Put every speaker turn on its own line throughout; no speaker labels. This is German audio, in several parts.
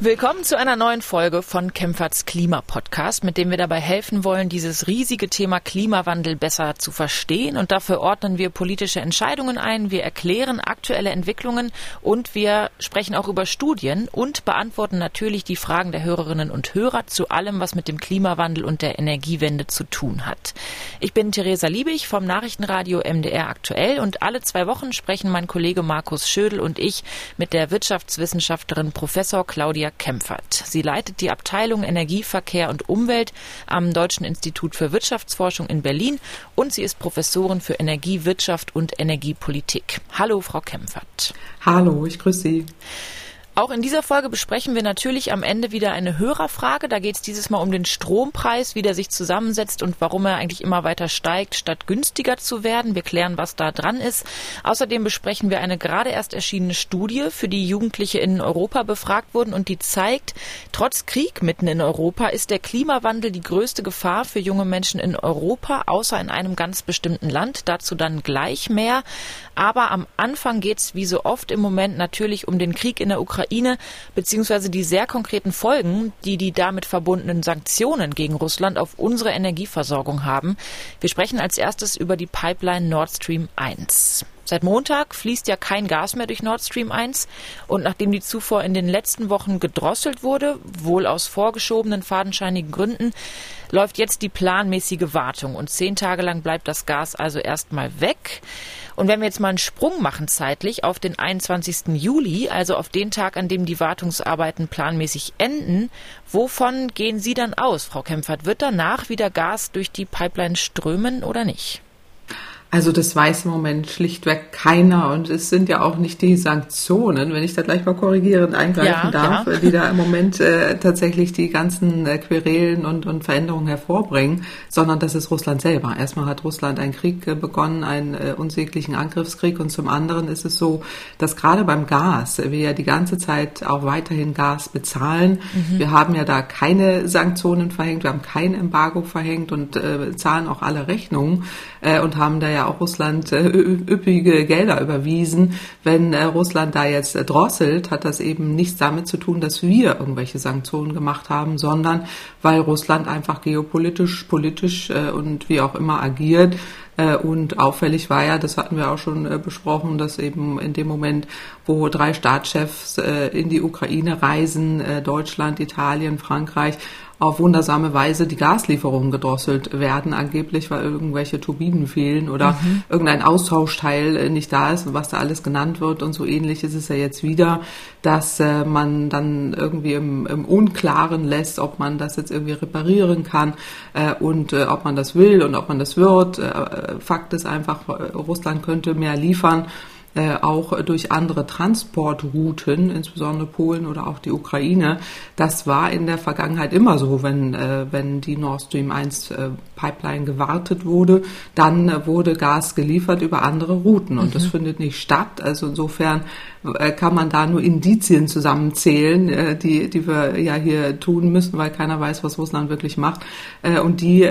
Willkommen zu einer neuen Folge von Kempferts Klimapodcast, mit dem wir dabei helfen wollen, dieses riesige Thema Klimawandel besser zu verstehen. Und dafür ordnen wir politische Entscheidungen ein, wir erklären aktuelle Entwicklungen und wir sprechen auch über Studien und beantworten natürlich die Fragen der Hörerinnen und Hörer zu allem, was mit dem Klimawandel und der Energiewende zu tun hat. Ich bin Theresa Liebig vom Nachrichtenradio MDR aktuell und alle zwei Wochen sprechen mein Kollege Markus Schödel und ich mit der Wirtschaftswissenschaftlerin Professor Claudia Claudia Kempfert. Sie leitet die Abteilung Energie, Verkehr und Umwelt am Deutschen Institut für Wirtschaftsforschung in Berlin und sie ist Professorin für Energie, Wirtschaft und Energiepolitik. Hallo, Frau Kempfert.
Hallo, ich grüße Sie.
Auch in dieser Folge besprechen wir natürlich am Ende wieder eine Hörerfrage. Da geht es dieses Mal um den Strompreis, wie der sich zusammensetzt und warum er eigentlich immer weiter steigt, statt günstiger zu werden. Wir klären, was da dran ist. Außerdem besprechen wir eine gerade erst erschienene Studie, für die Jugendliche in Europa befragt wurden und die zeigt, trotz Krieg mitten in Europa ist der Klimawandel die größte Gefahr für junge Menschen in Europa, außer in einem ganz bestimmten Land. Dazu dann gleich mehr. Aber am Anfang geht es wie so oft im Moment natürlich um den Krieg in der Ukraine beziehungsweise die sehr konkreten Folgen, die die damit verbundenen Sanktionen gegen Russland auf unsere Energieversorgung haben. Wir sprechen als erstes über die Pipeline Nord Stream 1. Seit Montag fließt ja kein Gas mehr durch Nord Stream 1 und nachdem die Zufuhr in den letzten Wochen gedrosselt wurde, wohl aus vorgeschobenen fadenscheinigen Gründen, läuft jetzt die planmäßige Wartung und zehn Tage lang bleibt das Gas also erstmal weg. Und wenn wir jetzt mal einen Sprung machen zeitlich auf den 21. Juli, also auf den Tag, an dem die Wartungsarbeiten planmäßig enden, wovon gehen Sie dann aus, Frau Kempfert? Wird danach wieder Gas durch die Pipeline strömen oder nicht?
Also das weiß im Moment schlichtweg keiner und es sind ja auch nicht die Sanktionen, wenn ich da gleich mal korrigierend eingreifen ja, darf, ja. die da im Moment äh, tatsächlich die ganzen äh, Querelen und, und Veränderungen hervorbringen, sondern das ist Russland selber. Erstmal hat Russland einen Krieg äh, begonnen, einen äh, unsäglichen Angriffskrieg und zum anderen ist es so, dass gerade beim Gas wir ja die ganze Zeit auch weiterhin Gas bezahlen. Mhm. Wir haben ja da keine Sanktionen verhängt, wir haben kein Embargo verhängt und äh, zahlen auch alle Rechnungen äh, und haben da ja auch Russland äh, üppige Gelder überwiesen. Wenn äh, Russland da jetzt drosselt, hat das eben nichts damit zu tun, dass wir irgendwelche Sanktionen gemacht haben, sondern weil Russland einfach geopolitisch, politisch äh, und wie auch immer agiert. Äh, und auffällig war ja, das hatten wir auch schon äh, besprochen, dass eben in dem Moment, wo drei Staatschefs in die Ukraine reisen, Deutschland, Italien, Frankreich, auf wundersame Weise die Gaslieferungen gedrosselt werden, angeblich, weil irgendwelche Turbinen fehlen oder mhm. irgendein Austauschteil äh, nicht da ist, was da alles genannt wird. Und so ähnlich ist es ja jetzt wieder, dass äh, man dann irgendwie im, im Unklaren lässt, ob man das jetzt irgendwie reparieren kann äh, und äh, ob man das will und ob man das wird. Fakt ist einfach, Russland könnte mehr liefern auch durch andere Transportrouten, insbesondere Polen oder auch die Ukraine. Das war in der Vergangenheit immer so, wenn, äh, wenn die Nord Stream 1 äh, Pipeline gewartet wurde, dann äh, wurde Gas geliefert über andere Routen und mhm. das findet nicht statt. Also insofern äh, kann man da nur Indizien zusammenzählen, äh, die, die wir ja hier tun müssen, weil keiner weiß, was Russland wirklich macht. Äh, und die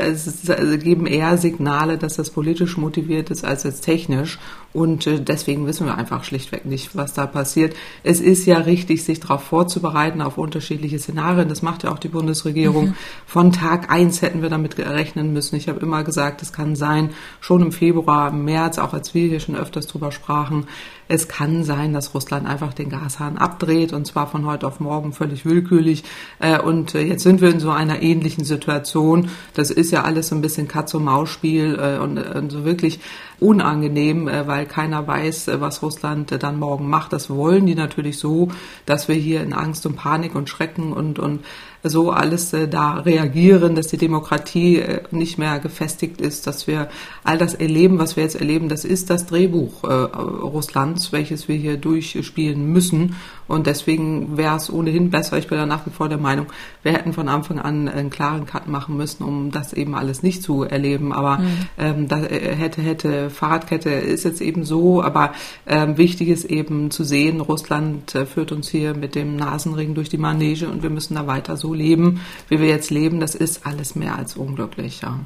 geben eher Signale, dass das politisch motiviert ist als jetzt technisch. Und deswegen wissen wir einfach schlichtweg nicht, was da passiert. Es ist ja richtig, sich darauf vorzubereiten, auf unterschiedliche Szenarien. Das macht ja auch die Bundesregierung. Mhm. Von Tag eins hätten wir damit rechnen müssen. Ich habe immer gesagt, es kann sein, schon im Februar, im März, auch als wir hier schon öfters drüber sprachen, es kann sein, dass Russland einfach den Gashahn abdreht und zwar von heute auf morgen völlig willkürlich. Äh, und äh, jetzt sind wir in so einer ähnlichen Situation. Das ist ja alles so ein bisschen Katz-und-Maus-Spiel äh, und so wirklich unangenehm, weil keiner weiß, was Russland dann morgen macht. Das wollen die natürlich so, dass wir hier in Angst und Panik und Schrecken und, und so alles äh, da reagieren, dass die Demokratie äh, nicht mehr gefestigt ist, dass wir all das erleben, was wir jetzt erleben, das ist das Drehbuch äh, Russlands, welches wir hier durchspielen müssen. Und deswegen wäre es ohnehin besser, ich bin da nach wie vor der Meinung, wir hätten von Anfang an einen klaren Cut machen müssen, um das eben alles nicht zu erleben. Aber mhm. ähm, da äh, hätte, hätte, Fahrradkette ist jetzt eben so, aber ähm, wichtig ist eben zu sehen, Russland äh, führt uns hier mit dem Nasenring durch die Manege und wir müssen da weiter so leben, wie wir jetzt leben. Das ist alles mehr als unglücklich, ja.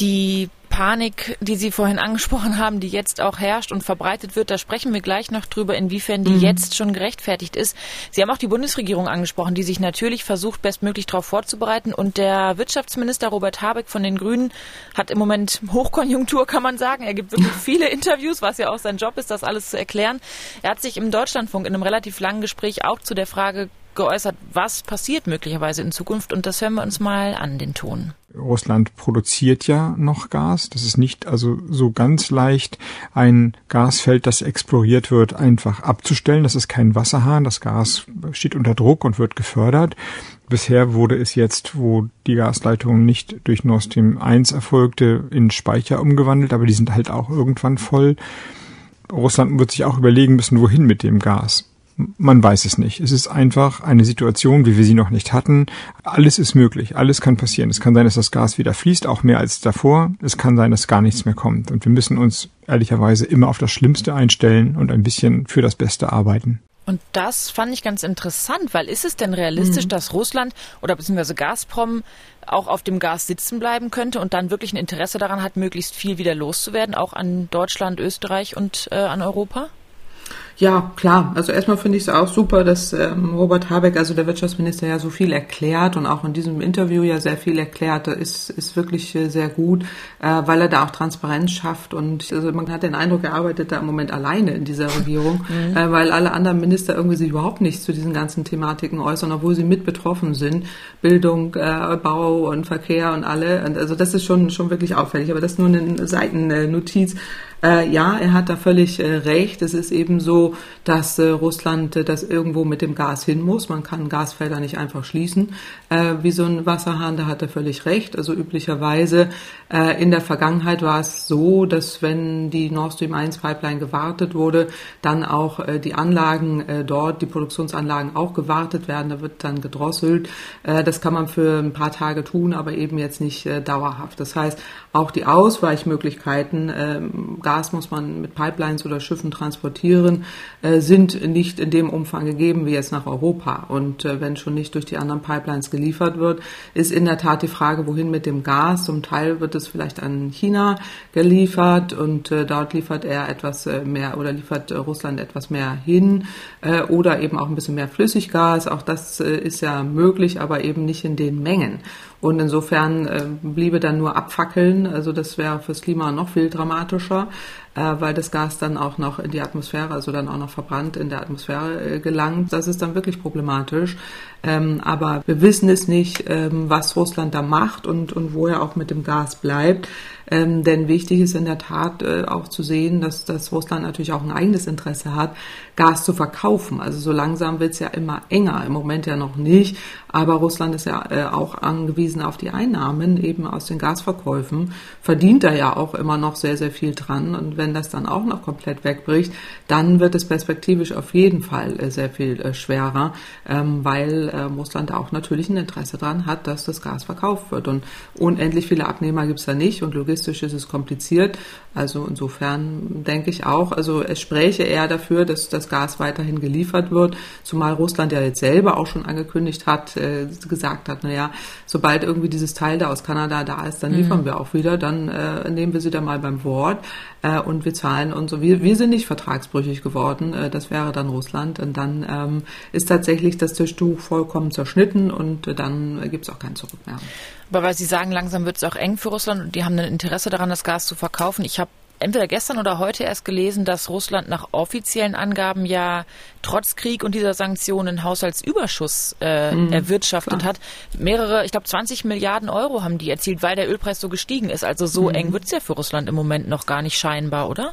Die Panik, die Sie vorhin angesprochen haben, die jetzt auch herrscht und verbreitet wird, da sprechen wir gleich noch drüber, inwiefern die mhm. jetzt schon gerechtfertigt ist. Sie haben auch die Bundesregierung angesprochen, die sich natürlich versucht, bestmöglich darauf vorzubereiten. Und der Wirtschaftsminister Robert Habeck von den Grünen hat im Moment Hochkonjunktur, kann man sagen. Er gibt wirklich viele Interviews, was ja auch sein Job ist, das alles zu erklären. Er hat sich im Deutschlandfunk in einem relativ langen Gespräch auch zu der Frage geäußert, was passiert möglicherweise in Zukunft. Und das hören wir uns mal an, den Ton.
Russland produziert ja noch Gas. Das ist nicht also so ganz leicht, ein Gasfeld, das exploriert wird, einfach abzustellen. Das ist kein Wasserhahn. Das Gas steht unter Druck und wird gefördert. Bisher wurde es jetzt, wo die Gasleitung nicht durch Nord Stream 1 erfolgte, in Speicher umgewandelt, aber die sind halt auch irgendwann voll. Russland wird sich auch überlegen müssen, wohin mit dem Gas. Man weiß es nicht. Es ist einfach eine Situation, wie wir sie noch nicht hatten. Alles ist möglich. Alles kann passieren. Es kann sein, dass das Gas wieder fließt, auch mehr als davor. Es kann sein, dass gar nichts mehr kommt. Und wir müssen uns ehrlicherweise immer auf das Schlimmste einstellen und ein bisschen für das Beste arbeiten.
Und das fand ich ganz interessant, weil ist es denn realistisch, mhm. dass Russland oder beziehungsweise Gazprom auch auf dem Gas sitzen bleiben könnte und dann wirklich ein Interesse daran hat, möglichst viel wieder loszuwerden, auch an Deutschland, Österreich und äh, an Europa?
Ja, klar. Also erstmal finde ich es auch super, dass ähm, Robert Habeck, also der Wirtschaftsminister, ja so viel erklärt und auch in diesem Interview ja sehr viel erklärt. Ist, ist wirklich äh, sehr gut, äh, weil er da auch Transparenz schafft. Und also man hat den Eindruck, er arbeitet da im Moment alleine in dieser Regierung, mhm. äh, weil alle anderen Minister irgendwie sich überhaupt nicht zu diesen ganzen Thematiken äußern, obwohl sie mit betroffen sind. Bildung, äh, Bau und Verkehr und alle. Und also das ist schon, schon wirklich auffällig. Aber das ist nur eine Seitennotiz. Äh, ja, er hat da völlig äh, recht. Es ist eben so, dass äh, Russland äh, das irgendwo mit dem Gas hin muss. Man kann Gasfelder nicht einfach schließen, äh, wie so ein Wasserhahn. Da hat er völlig recht. Also üblicherweise äh, in der Vergangenheit war es so, dass wenn die Nord Stream 1 Pipeline gewartet wurde, dann auch die Anlagen dort, die Produktionsanlagen auch gewartet werden. Da wird dann gedrosselt. Das kann man für ein paar Tage tun, aber eben jetzt nicht dauerhaft. Das heißt, auch die Ausweichmöglichkeiten, ähm, Gas muss man mit Pipelines oder Schiffen transportieren, äh, sind nicht in dem Umfang gegeben wie jetzt nach Europa. Und äh, wenn schon nicht durch die anderen Pipelines geliefert wird, ist in der Tat die Frage, wohin mit dem Gas. Zum Teil wird es vielleicht an China geliefert und äh, dort liefert er etwas mehr oder liefert Russland etwas mehr hin oder eben auch ein bisschen mehr Flüssiggas. Auch das ist ja möglich, aber eben nicht in den Mengen. Und insofern äh, bliebe dann nur abfackeln. Also das wäre fürs Klima noch viel dramatischer, weil das Gas dann auch noch in die Atmosphäre, also dann auch noch verbrannt in der Atmosphäre äh, gelangt. Das ist dann wirklich problematisch. Ähm, aber wir wissen es nicht, ähm, was Russland da macht und, und wo er auch mit dem Gas bleibt. Ähm, denn wichtig ist in der Tat äh, auch zu sehen, dass, dass Russland natürlich auch ein eigenes Interesse hat, Gas zu verkaufen. Also so langsam wird es ja immer enger. Im Moment ja noch nicht. Aber Russland ist ja äh, auch angewiesen auf die Einnahmen eben aus den Gasverkäufen. Verdient er ja auch immer noch sehr, sehr viel dran. Und wenn das dann auch noch komplett wegbricht, dann wird es perspektivisch auf jeden Fall äh, sehr viel äh, schwerer, ähm, weil äh, Russland auch natürlich ein Interesse daran hat, dass das Gas verkauft wird. Und unendlich viele Abnehmer gibt es da nicht und logistisch ist es kompliziert. Also insofern denke ich auch, also es spräche eher dafür, dass das Gas weiterhin geliefert wird, zumal Russland ja jetzt selber auch schon angekündigt hat, gesagt hat, naja, sobald irgendwie dieses Teil da aus Kanada da ist, dann liefern mhm. wir auch wieder, dann äh, nehmen wir sie da mal beim Wort äh, und wir zahlen und so. Wir, wir sind nicht vertragsbrüchig geworden, äh, das wäre dann Russland und dann ähm, ist tatsächlich das Tischtuch vollkommen zerschnitten und äh, dann gibt es auch kein Zurück mehr.
Aber weil Sie sagen, langsam wird es auch eng für Russland und die haben ein Interesse daran, das Gas zu verkaufen. Ich habe entweder gestern oder heute erst gelesen, dass Russland nach offiziellen Angaben ja trotz Krieg und dieser Sanktionen Haushaltsüberschuss äh, mhm, erwirtschaftet klar. hat. Mehrere, ich glaube 20 Milliarden Euro haben die erzielt, weil der Ölpreis so gestiegen ist. Also so mhm. eng wird es ja für Russland im Moment noch gar nicht scheinbar, oder?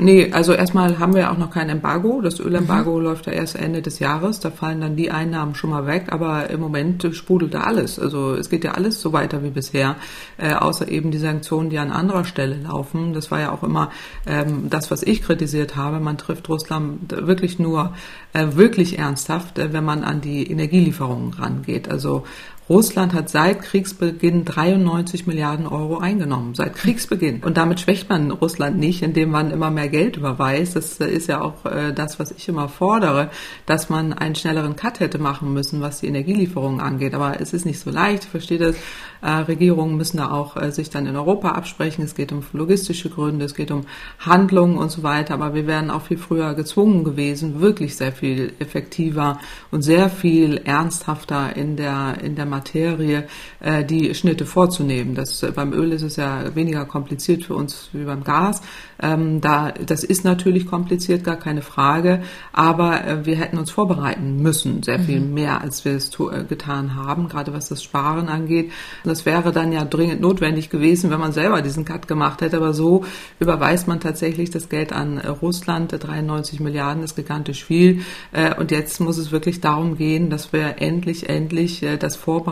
Nee, also erstmal haben wir auch noch kein Embargo. Das Ölembargo mhm. läuft ja erst Ende des Jahres. Da fallen dann die Einnahmen schon mal weg. Aber im Moment sprudelt da alles. Also es geht ja alles so weiter wie bisher, äh, außer eben die Sanktionen, die an anderer Stelle laufen. Das war ja auch immer ähm, das, was ich kritisiert habe. Man trifft Russland wirklich nur äh, wirklich ernsthaft, äh, wenn man an die Energielieferungen rangeht. Also Russland hat seit Kriegsbeginn 93 Milliarden Euro eingenommen, seit Kriegsbeginn. Und damit schwächt man Russland nicht, indem man immer mehr Geld überweist. Das ist ja auch äh, das, was ich immer fordere, dass man einen schnelleren Cut hätte machen müssen, was die Energielieferungen angeht. Aber es ist nicht so leicht, ich verstehe das. Äh, Regierungen müssen da auch äh, sich dann in Europa absprechen. Es geht um logistische Gründe, es geht um Handlungen und so weiter. Aber wir wären auch viel früher gezwungen gewesen, wirklich sehr viel effektiver und sehr viel ernsthafter in der, in der Materie äh, die Schnitte vorzunehmen. Das, äh, beim Öl ist es ja weniger kompliziert für uns wie beim Gas. Ähm, da, das ist natürlich kompliziert, gar keine Frage. Aber äh, wir hätten uns vorbereiten müssen, sehr viel mhm. mehr, als wir es äh, getan haben, gerade was das Sparen angeht. Das wäre dann ja dringend notwendig gewesen, wenn man selber diesen Cut gemacht hätte. Aber so überweist man tatsächlich das Geld an äh, Russland. 93 Milliarden ist gigantisch viel. Äh, und jetzt muss es wirklich darum gehen, dass wir endlich, endlich äh, das vorbereiten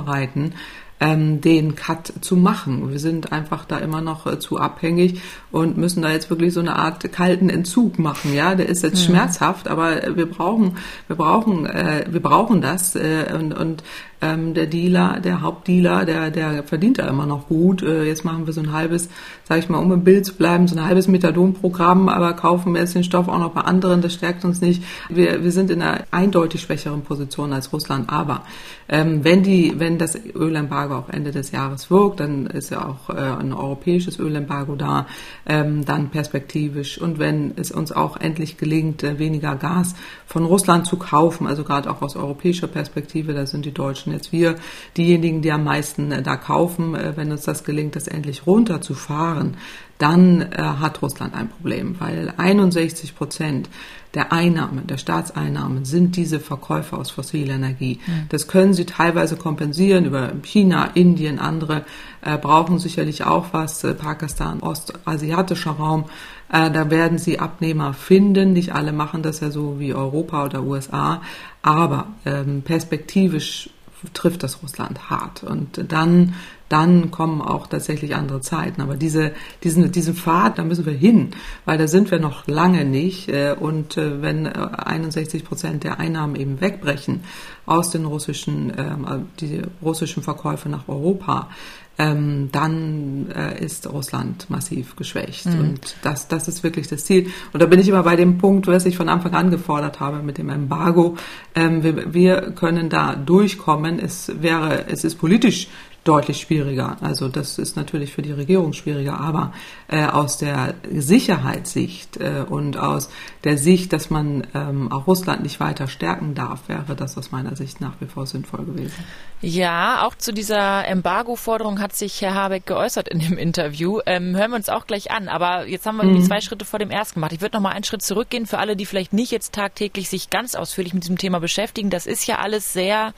ähm, den Cut zu machen. Wir sind einfach da immer noch äh, zu abhängig und müssen da jetzt wirklich so eine Art kalten Entzug machen. Ja, der ist jetzt ja. schmerzhaft, aber wir brauchen, wir brauchen, äh, wir brauchen das äh, und, und ähm, der Dealer, der Hauptdealer, der, der verdient da immer noch gut. Äh, jetzt machen wir so ein halbes, sage ich mal, um im Bild zu bleiben, so ein halbes Methadon-Programm, aber kaufen wir jetzt den Stoff auch noch bei anderen. Das stärkt uns nicht. Wir, wir sind in einer eindeutig schwächeren Position als Russland. Aber ähm, wenn die, wenn das Ölembargo auch Ende des Jahres wirkt, dann ist ja auch äh, ein europäisches Ölembargo da, ähm, dann perspektivisch. Und wenn es uns auch endlich gelingt, äh, weniger Gas von Russland zu kaufen, also gerade auch aus europäischer Perspektive, da sind die Deutschen jetzt wir diejenigen, die am meisten äh, da kaufen, äh, wenn uns das gelingt, das endlich runterzufahren, dann äh, hat Russland ein Problem, weil 61 Prozent der Einnahmen, der Staatseinnahmen sind diese Verkäufe aus fossiler Energie. Mhm. Das können sie teilweise kompensieren über China, Indien, andere äh, brauchen sicherlich auch was, äh, Pakistan, ostasiatischer Raum. Da werden sie Abnehmer finden. Nicht alle machen das ja so wie Europa oder USA, aber ähm, perspektivisch trifft das Russland hart. Und dann dann kommen auch tatsächlich andere Zeiten. Aber diese, diesen, diesen Pfad, da müssen wir hin, weil da sind wir noch lange nicht. Äh, und äh, wenn 61 äh, Prozent der Einnahmen eben wegbrechen aus den russischen, ähm, die russischen Verkäufe nach Europa, ähm, dann äh, ist Russland massiv geschwächt. Mhm. Und das, das ist wirklich das Ziel. Und da bin ich immer bei dem Punkt, was ich von Anfang an gefordert habe mit dem Embargo. Ähm, wir, wir können da durchkommen. Es wäre, es ist politisch deutlich schwieriger. Also das ist natürlich für die Regierung schwieriger, aber äh, aus der Sicherheitssicht äh, und aus der Sicht, dass man ähm, auch Russland nicht weiter stärken darf, wäre das aus meiner Sicht nach wie vor sinnvoll gewesen.
Ja, auch zu dieser Embargo-Forderung hat sich Herr Habeck geäußert in dem Interview. Ähm, hören wir uns auch gleich an. Aber jetzt haben wir mhm. zwei Schritte vor dem ersten gemacht. Ich würde noch mal einen Schritt zurückgehen für alle, die vielleicht nicht jetzt tagtäglich sich ganz ausführlich mit diesem Thema beschäftigen. Das ist ja alles sehr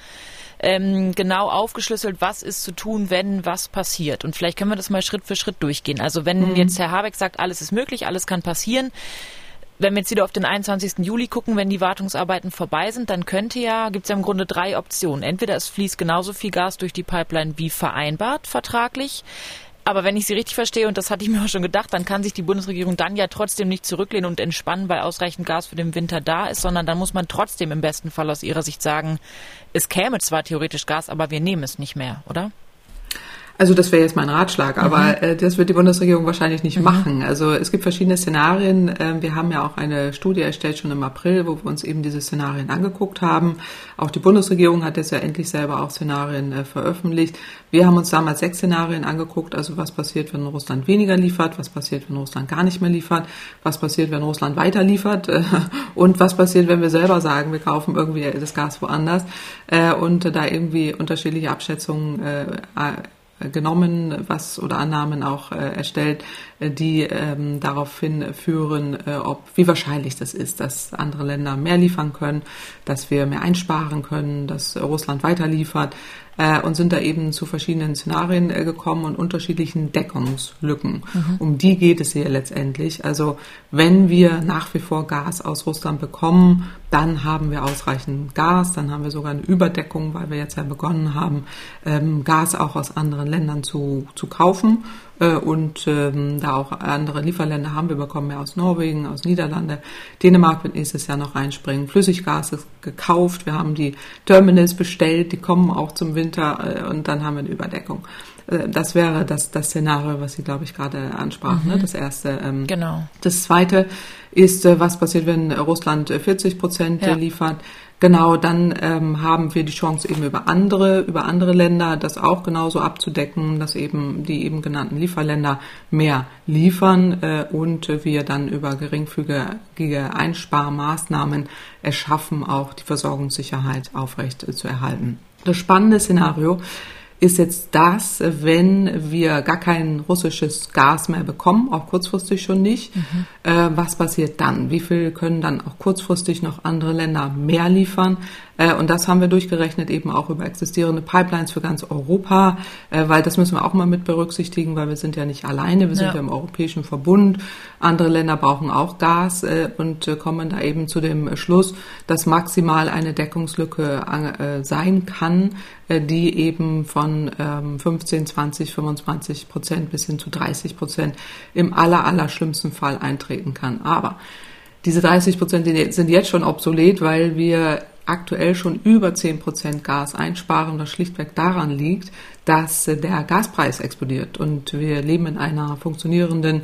ähm, genau aufgeschlüsselt, was ist zu tun, wenn was passiert. Und vielleicht können wir das mal Schritt für Schritt durchgehen. Also wenn mhm. jetzt Herr Habeck sagt, alles ist möglich, alles kann passieren, wenn wir jetzt wieder auf den 21. Juli gucken, wenn die Wartungsarbeiten vorbei sind, dann könnte ja, gibt es ja im Grunde drei Optionen. Entweder es fließt genauso viel Gas durch die Pipeline wie vereinbart vertraglich. Aber wenn ich Sie richtig verstehe, und das hatte ich mir auch schon gedacht, dann kann sich die Bundesregierung dann ja trotzdem nicht zurücklehnen und entspannen, weil ausreichend Gas für den Winter da ist, sondern dann muss man trotzdem im besten Fall aus Ihrer Sicht sagen, es käme zwar theoretisch Gas, aber wir nehmen es nicht mehr, oder?
Also das wäre jetzt mein Ratschlag, aber mhm. äh, das wird die Bundesregierung wahrscheinlich nicht mhm. machen. Also es gibt verschiedene Szenarien. Äh, wir haben ja auch eine Studie erstellt schon im April, wo wir uns eben diese Szenarien angeguckt haben. Auch die Bundesregierung hat jetzt ja endlich selber auch Szenarien äh, veröffentlicht. Wir haben uns damals sechs Szenarien angeguckt, also was passiert, wenn Russland weniger liefert, was passiert, wenn Russland gar nicht mehr liefert, was passiert, wenn Russland weiter liefert äh, und was passiert, wenn wir selber sagen, wir kaufen irgendwie das Gas woanders äh, und da irgendwie unterschiedliche Abschätzungen genommen, was oder Annahmen auch äh, erstellt, äh, die ähm, darauf hinführen, äh, ob wie wahrscheinlich das ist, dass andere Länder mehr liefern können, dass wir mehr einsparen können, dass Russland weiter liefert äh, und sind da eben zu verschiedenen Szenarien äh, gekommen und unterschiedlichen Deckungslücken. Mhm. Um die geht es hier letztendlich. Also wenn wir nach wie vor Gas aus Russland bekommen, dann haben wir ausreichend Gas, dann haben wir sogar eine Überdeckung, weil wir jetzt ja begonnen haben, ähm, Gas auch aus anderen Ländern zu, zu kaufen Äh, und ähm, da auch andere Lieferländer haben. Wir bekommen ja aus Norwegen, aus Niederlande. Dänemark wird nächstes Jahr noch reinspringen. Flüssiggas ist gekauft. Wir haben die Terminals bestellt. Die kommen auch zum Winter äh, und dann haben wir eine Überdeckung. Äh, das wäre das, das Szenario, was Sie, glaube ich, gerade ansprachen. Ne? Mhm. Ne? Das erste. Ähm, genau. Das zweite ist, äh, was passiert, wenn Russland 40 Prozent ja. liefert. Genau, dann ähm, haben wir die Chance eben über andere, über andere Länder das auch genauso abzudecken, dass eben die eben genannten Lieferländer mehr liefern äh, und wir dann über geringfügige Einsparmaßnahmen erschaffen, auch die Versorgungssicherheit aufrecht äh, zu erhalten. Das spannende Szenario ist jetzt das, wenn wir gar kein russisches Gas mehr bekommen, auch kurzfristig schon nicht. Mhm. Äh, was passiert dann? Wie viel können dann auch kurzfristig noch andere Länder mehr liefern? Äh, und das haben wir durchgerechnet eben auch über existierende Pipelines für ganz Europa, äh, weil das müssen wir auch mal mit berücksichtigen, weil wir sind ja nicht alleine, wir sind ja, ja im Europäischen Verbund. Andere Länder brauchen auch Gas äh, und kommen da eben zu dem Schluss, dass maximal eine Deckungslücke sein kann, die eben von 15, 20, 25 Prozent bis hin zu 30 Prozent im aller, aller schlimmsten Fall eintreten kann. Aber diese 30 Prozent sind jetzt schon obsolet, weil wir aktuell schon über 10 Prozent Gas einsparen, was schlichtweg daran liegt, dass der Gaspreis explodiert. Und wir leben in einer funktionierenden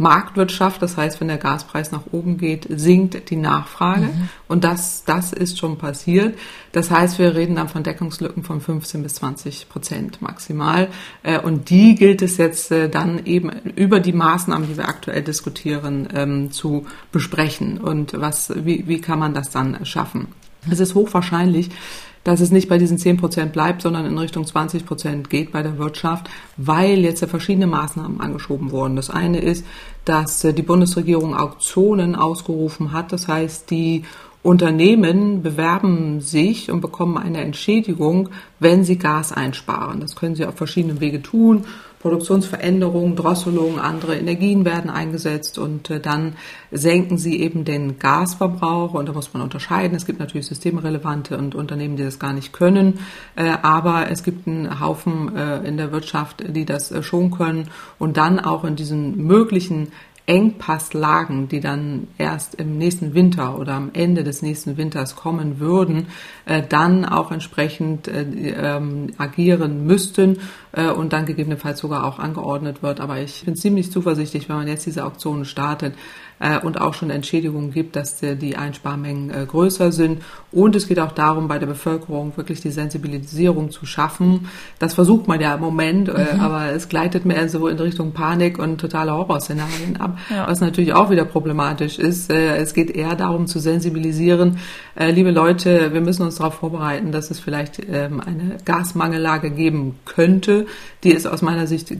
Marktwirtschaft. Das heißt, wenn der Gaspreis nach oben geht, sinkt die Nachfrage. Mhm. Und das, das ist schon passiert. Das heißt, wir reden dann von Deckungslücken von 15 bis 20 Prozent maximal. Äh, und die gilt es jetzt äh, dann eben über die Maßnahmen, die wir aktuell diskutieren, ähm, zu besprechen. Und was, wie, wie kann man das dann schaffen? Es ist hochwahrscheinlich, dass es nicht bei diesen 10 Prozent bleibt, sondern in Richtung 20 Prozent geht bei der Wirtschaft, weil jetzt ja verschiedene Maßnahmen angeschoben wurden. Das eine ist, dass äh, die Bundesregierung Auktionen ausgerufen hat. Das heißt, die Unternehmen bewerben sich und bekommen eine Entschädigung, wenn sie Gas einsparen. Das können sie auf verschiedenen Wege tun. Produktionsveränderungen, Drosselungen, andere Energien werden eingesetzt und äh, dann senken sie eben den Gasverbrauch und da muss man unterscheiden. Es gibt natürlich systemrelevante und Unternehmen, die das gar nicht können, äh, aber es gibt einen Haufen äh, in der Wirtschaft, die das schon können und dann auch in diesen möglichen Engpasslagen, die dann erst im nächsten Winter oder am Ende des nächsten Winters kommen würden, äh, dann auch entsprechend äh, ähm, agieren müssten äh, und dann gegebenenfalls sogar auch angeordnet wird. Aber ich bin ziemlich zuversichtlich, wenn man jetzt diese Auktionen startet, äh, und auch schon Entschädigungen gibt, dass die Einsparmengen äh, größer sind. Und es geht auch darum, bei der Bevölkerung wirklich die Sensibilisierung zu schaffen. Das versucht man ja im Moment, äh, mhm. aber es gleitet mehr so in Richtung Panik und totale Horrorszenarien ab, ja. was natürlich auch wieder problematisch ist. Es geht eher darum zu sensibilisieren, liebe Leute, wir müssen uns darauf vorbereiten, dass es vielleicht ähm, eine Gasmangellage geben könnte. Die ist aus meiner Sicht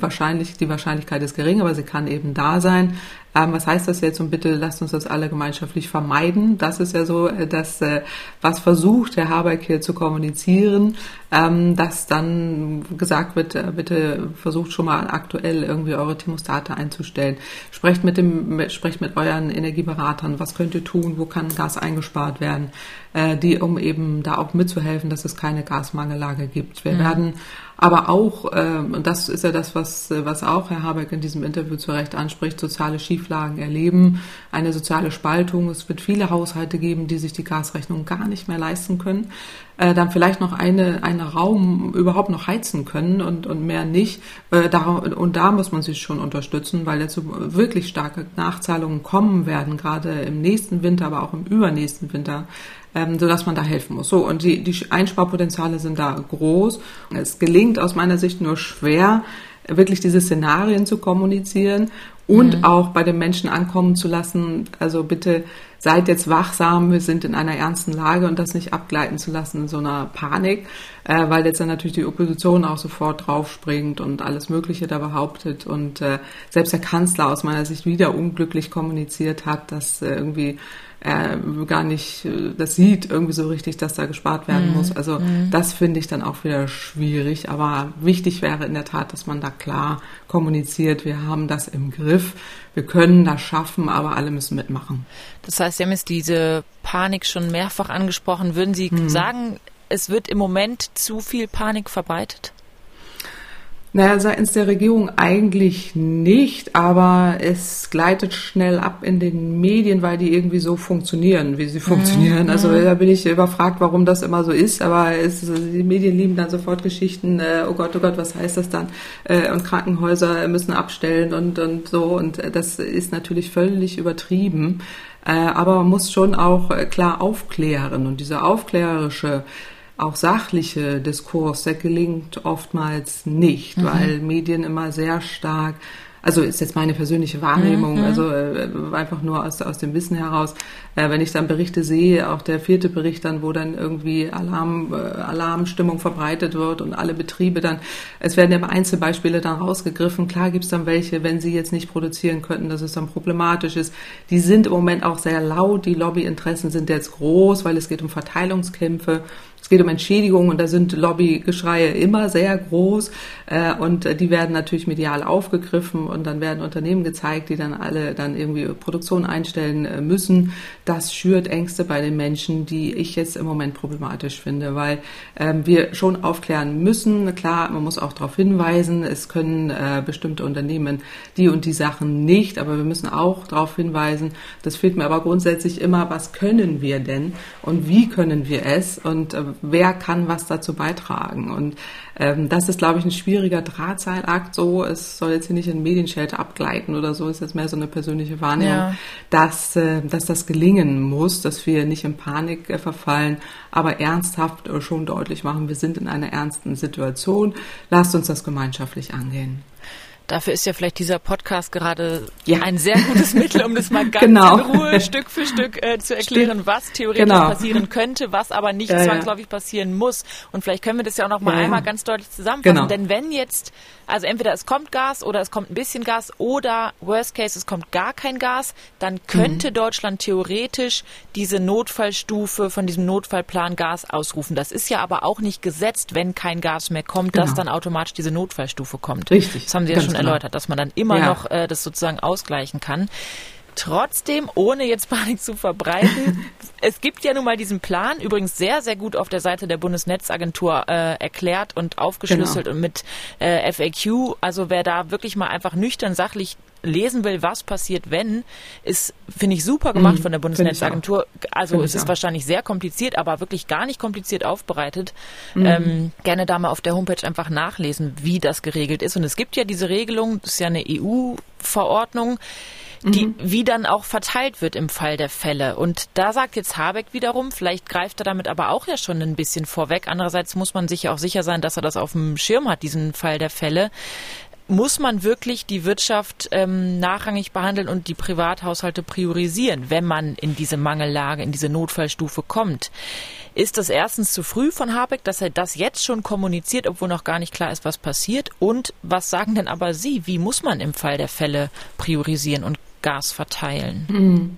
wahrscheinlich, die Wahrscheinlichkeit ist gering, aber sie kann eben da sein. Ähm, was heißt das jetzt? Und bitte lasst uns das alle gemeinschaftlich vermeiden. Das ist ja so, äh, dass äh, was versucht Herr Habeck hier zu kommunizieren, ähm, dass dann gesagt wird, äh, bitte versucht schon mal aktuell irgendwie eure Thermostate einzustellen. Sprecht mit dem, sprecht mit euren Energieberatern. Was könnt ihr tun? Wo kann Gas eingespart werden? Äh, die, um eben da auch mitzuhelfen, dass es keine Gasmangellage gibt. Wir mhm. werden aber auch, äh, und das ist ja das, was, was auch Herr Habeck in diesem Interview zu Recht anspricht, soziale Schieflagen erleben, eine soziale Spaltung. Es wird viele Haushalte geben, die sich die Gasrechnung gar nicht mehr leisten können, äh, dann vielleicht noch eine, einen Raum überhaupt noch heizen können und, und mehr nicht. Äh, da, und da muss man sich schon unterstützen, weil so wirklich starke Nachzahlungen kommen werden, gerade im nächsten Winter, aber auch im übernächsten Winter ähm, sodass man da helfen muss. So, und die, die Einsparpotenziale sind da groß. Es gelingt aus meiner Sicht nur schwer, wirklich diese Szenarien zu kommunizieren und mhm. auch bei den Menschen ankommen zu lassen. Also bitte seid jetzt wachsam, wir sind in einer ernsten Lage und das nicht abgleiten zu lassen in so einer Panik, äh, weil jetzt dann natürlich die Opposition auch sofort draufspringt und alles Mögliche da behauptet und äh, selbst der Kanzler aus meiner Sicht wieder unglücklich kommuniziert hat, dass äh, irgendwie er gar nicht äh, das sieht irgendwie so richtig, dass da gespart werden mhm. muss. Also mhm. das finde ich dann auch wieder schwierig. Aber wichtig wäre in der Tat, dass man da klar kommuniziert, wir haben das im Griff, wir können das schaffen, aber alle müssen mitmachen.
Das heißt, Sie haben jetzt diese Panik schon mehrfach angesprochen. Würden Sie mhm. sagen, es wird im Moment zu viel Panik verbreitet?
Naja, seitens der Regierung eigentlich nicht, aber es gleitet schnell ab in den Medien, weil die irgendwie so funktionieren, wie sie funktionieren. Mhm. Also da bin ich überfragt, warum das immer so ist, aber es, die Medien lieben dann sofort Geschichten, äh, oh Gott, oh Gott, was heißt das dann? Äh, und Krankenhäuser müssen abstellen und, und so. Und das ist natürlich völlig übertrieben. Äh, aber man muss schon auch äh, klar aufklären und diese aufklärerische auch sachliche Diskurs, der gelingt oftmals nicht, mhm. weil Medien immer sehr stark also ist jetzt meine persönliche Wahrnehmung, mhm. also äh, einfach nur aus, aus dem Wissen heraus, äh, wenn ich dann Berichte sehe, auch der vierte Bericht dann, wo dann irgendwie Alarm, äh, Alarmstimmung verbreitet wird und alle Betriebe dann, es werden ja Einzelbeispiele dann rausgegriffen, klar gibt's dann welche, wenn sie jetzt nicht produzieren könnten, dass es dann problematisch ist. Die sind im Moment auch sehr laut, die Lobbyinteressen sind jetzt groß, weil es geht um Verteilungskämpfe es geht um Entschädigungen und da sind Lobbygeschreie immer sehr groß äh, und die werden natürlich medial aufgegriffen und dann werden Unternehmen gezeigt, die dann alle dann irgendwie Produktion einstellen äh, müssen. Das schürt Ängste bei den Menschen, die ich jetzt im Moment problematisch finde, weil ähm, wir schon aufklären müssen. Klar, man muss auch darauf hinweisen, es können äh, bestimmte Unternehmen die und die Sachen nicht, aber wir müssen auch darauf hinweisen. Das fehlt mir aber grundsätzlich immer, was können wir denn und wie können wir es und äh, wer kann was dazu beitragen. Und ähm, das ist, glaube ich, ein schwieriger Drahtseilakt. So, es soll jetzt hier nicht in Medienschelte abgleiten oder so, ist jetzt mehr so eine persönliche Wahrnehmung, ja. dass, äh, dass das gelingen muss, dass wir nicht in Panik äh, verfallen, aber ernsthaft äh, schon deutlich machen, wir sind in einer ernsten Situation. Lasst uns das gemeinschaftlich angehen.
Dafür ist ja vielleicht dieser Podcast gerade ja. ein sehr gutes Mittel, um das mal ganz genau. in Ruhe Stück für Stück äh, zu erklären, was theoretisch genau. passieren könnte, was aber nicht ja, zwangsläufig passieren muss. Und vielleicht können wir das ja auch noch mal ja, einmal ganz deutlich zusammenfassen. Genau. Denn wenn jetzt also entweder es kommt Gas oder es kommt ein bisschen Gas oder worst case es kommt gar kein Gas, dann könnte mhm. Deutschland theoretisch diese Notfallstufe von diesem Notfallplan Gas ausrufen. Das ist ja aber auch nicht gesetzt, wenn kein Gas mehr kommt, genau. dass dann automatisch diese Notfallstufe kommt.
Richtig.
Das haben Sie ja schon genau. erläutert, dass man dann immer ja. noch äh, das sozusagen ausgleichen kann. Trotzdem, ohne jetzt Panik zu verbreiten, es gibt ja nun mal diesen Plan, übrigens sehr, sehr gut auf der Seite der Bundesnetzagentur äh, erklärt und aufgeschlüsselt genau. und mit äh, FAQ. Also wer da wirklich mal einfach nüchtern sachlich lesen will, was passiert, wenn, ist, finde ich, super gemacht mhm, von der Bundesnetzagentur. Also es ist auch. wahrscheinlich sehr kompliziert, aber wirklich gar nicht kompliziert aufbereitet. Mhm. Ähm, gerne da mal auf der Homepage einfach nachlesen, wie das geregelt ist. Und es gibt ja diese Regelung, das ist ja eine EU-Verordnung, die, mhm. wie dann auch verteilt wird im Fall der Fälle. Und da sagt jetzt Habeck wiederum, vielleicht greift er damit aber auch ja schon ein bisschen vorweg. Andererseits muss man sich ja auch sicher sein, dass er das auf dem Schirm hat, diesen Fall der Fälle muss man wirklich die Wirtschaft ähm, nachrangig behandeln und die Privathaushalte priorisieren, wenn man in diese Mangellage, in diese Notfallstufe kommt? Ist das erstens zu früh von Habeck, dass er das jetzt schon kommuniziert, obwohl noch gar nicht klar ist, was passiert? Und was sagen denn aber Sie? Wie muss man im Fall der Fälle priorisieren und Gas verteilen?
Mhm.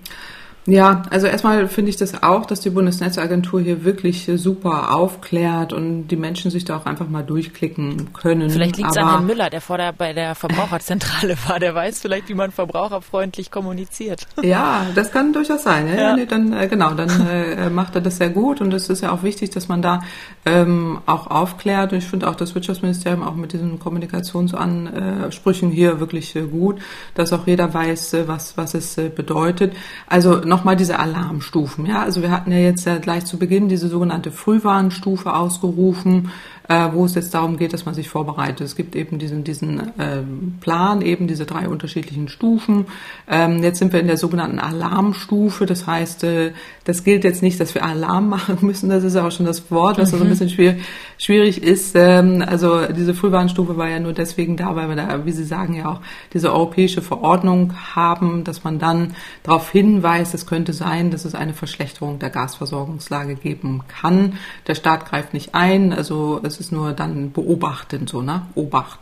Ja, also erstmal finde ich das auch, dass die Bundesnetzagentur hier wirklich super aufklärt und die Menschen sich da auch einfach mal durchklicken können.
Vielleicht liegt es an Herrn Müller, der vorher bei der Verbraucherzentrale war. Der weiß vielleicht, wie man verbraucherfreundlich kommuniziert.
Ja, das kann durchaus sein. Ja, ja. Nee, dann äh, genau, dann äh, macht er das sehr gut und es ist ja auch wichtig, dass man da ähm, auch aufklärt. Und ich finde auch das Wirtschaftsministerium auch mit diesen Kommunikationsansprüchen hier wirklich äh, gut, dass auch jeder weiß, äh, was was es äh, bedeutet. Also noch nochmal diese Alarmstufen. Ja, also wir hatten ja jetzt ja gleich zu Beginn diese sogenannte Frühwarnstufe ausgerufen äh, wo es jetzt darum geht, dass man sich vorbereitet. Es gibt eben diesen, diesen äh, Plan, eben diese drei unterschiedlichen Stufen. Ähm, jetzt sind wir in der sogenannten Alarmstufe. Das heißt, äh, das gilt jetzt nicht, dass wir Alarm machen müssen. Das ist auch schon das Wort, was mhm. also ein bisschen schwierig, schwierig ist. Ähm, also diese Frühwarnstufe war ja nur deswegen da, weil wir da, wie Sie sagen, ja auch diese europäische Verordnung haben, dass man dann darauf hinweist, es könnte sein, dass es eine Verschlechterung der Gasversorgungslage geben kann. Der Staat greift nicht ein, also es ist nur dann beobachten, so, ne? Obacht.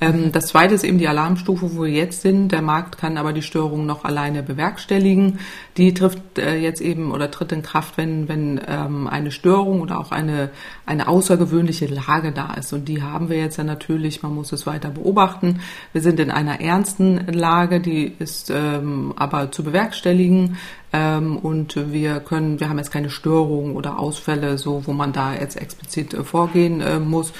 Ähm, das zweite ist eben die Alarmstufe, wo wir jetzt sind. Der Markt kann aber die Störung noch alleine bewerkstelligen. Die trifft äh, jetzt eben oder tritt in Kraft, wenn, wenn ähm, eine Störung oder auch eine, eine außergewöhnliche Lage da ist. Und die haben wir jetzt ja natürlich. Man muss es weiter beobachten. Wir sind in einer ernsten Lage, die ist ähm, aber zu bewerkstelligen. Ähm, und wir können, wir haben jetzt keine Störungen oder Ausfälle, so wo man da jetzt explizit äh, vorgehen äh, muss.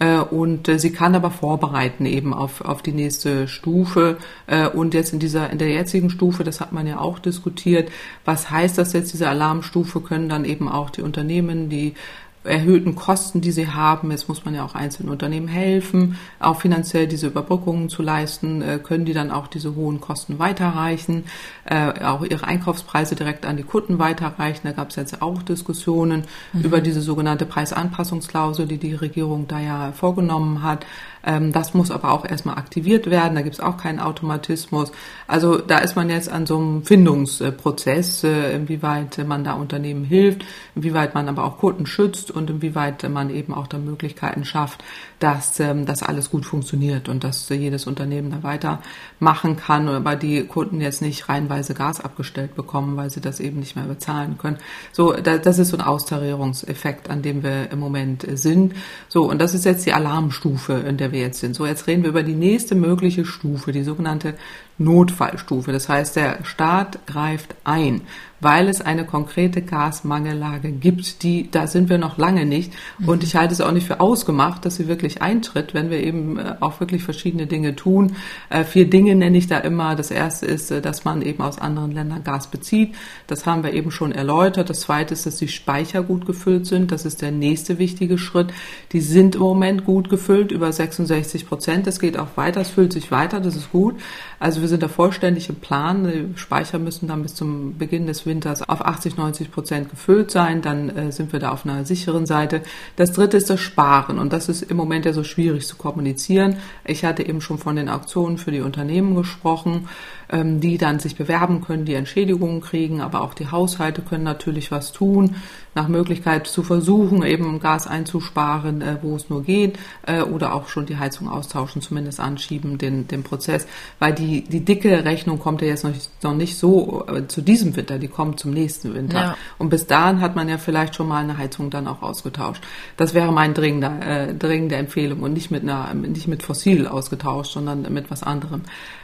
Äh, und äh, sie kann aber vorbereiten eben auf, auf die nächste Stufe. Äh, und jetzt in dieser, in der jetzigen Stufe, das hat man ja auch diskutiert, was heißt das jetzt, diese Alarmstufe, können dann eben auch die Unternehmen, die erhöhten Kosten, die sie haben. Jetzt muss man ja auch einzelnen Unternehmen helfen, auch finanziell diese Überbrückungen zu leisten. Äh, können die dann auch diese hohen Kosten weiterreichen, äh, auch ihre Einkaufspreise direkt an die Kunden weiterreichen. Da gab es jetzt auch Diskussionen mhm. über diese sogenannte Preisanpassungsklausel, die die Regierung da ja vorgenommen hat. Ähm, das muss aber auch erstmal aktiviert werden. Da gibt es auch keinen Automatismus. Also da ist man jetzt an so einem Findungsprozess, äh, inwieweit man da Unternehmen hilft, inwieweit man aber auch Kunden schützt und inwieweit man eben auch da Möglichkeiten schafft, dass ähm, das alles gut funktioniert und dass jedes Unternehmen da weitermachen kann, aber die Kunden jetzt nicht reihenweise Gas abgestellt bekommen, weil sie das eben nicht mehr bezahlen können. So, das ist so ein Austarierungseffekt, an dem wir im Moment sind. So, und das ist jetzt die Alarmstufe, in der wir jetzt sind. So, jetzt reden wir über die nächste mögliche Stufe, die sogenannte Notfallstufe. Das heißt, der Staat greift ein weil es eine konkrete Gasmangellage gibt, die, da sind wir noch lange nicht. Und ich halte es auch nicht für ausgemacht, dass sie wirklich eintritt, wenn wir eben äh, auch wirklich verschiedene Dinge tun. Äh, vier Dinge nenne ich da immer. Das erste ist, äh, dass man eben aus anderen Ländern Gas bezieht. Das haben wir eben schon erläutert. Das zweite ist, dass die Speicher gut gefüllt sind. Das ist der nächste wichtige Schritt. Die sind im Moment gut gefüllt, über 66 Prozent. Das geht auch weiter. Es füllt sich weiter. Das ist gut. Also wir sind da vollständig im Plan. Die Speicher müssen dann bis zum Beginn des Winters auf 80, 90 Prozent gefüllt sein. Dann äh, sind wir da auf einer sicheren Seite. Das dritte ist das Sparen. Und das ist im Moment ja so schwierig zu kommunizieren. Ich hatte eben schon von den Auktionen für die Unternehmen gesprochen ähm, die dann sich bewerben können, die Entschädigungen kriegen, aber auch die Haushalte können natürlich was tun, nach Möglichkeit zu versuchen, eben Gas einzusparen, äh, wo es nur geht, äh, oder auch schon die Heizung austauschen, zumindest anschieben, den, den Prozess, weil die, die dicke Rechnung kommt ja jetzt noch nicht, noch nicht so äh, zu diesem Winter, die kommt zum nächsten Winter. Ja. Und bis dahin hat man ja vielleicht schon mal eine Heizung dann auch ausgetauscht. Das wäre mein dringender, äh, dringende Empfehlung und nicht mit einer, nicht mit Fossil ausgetauscht, sondern mit was anderem.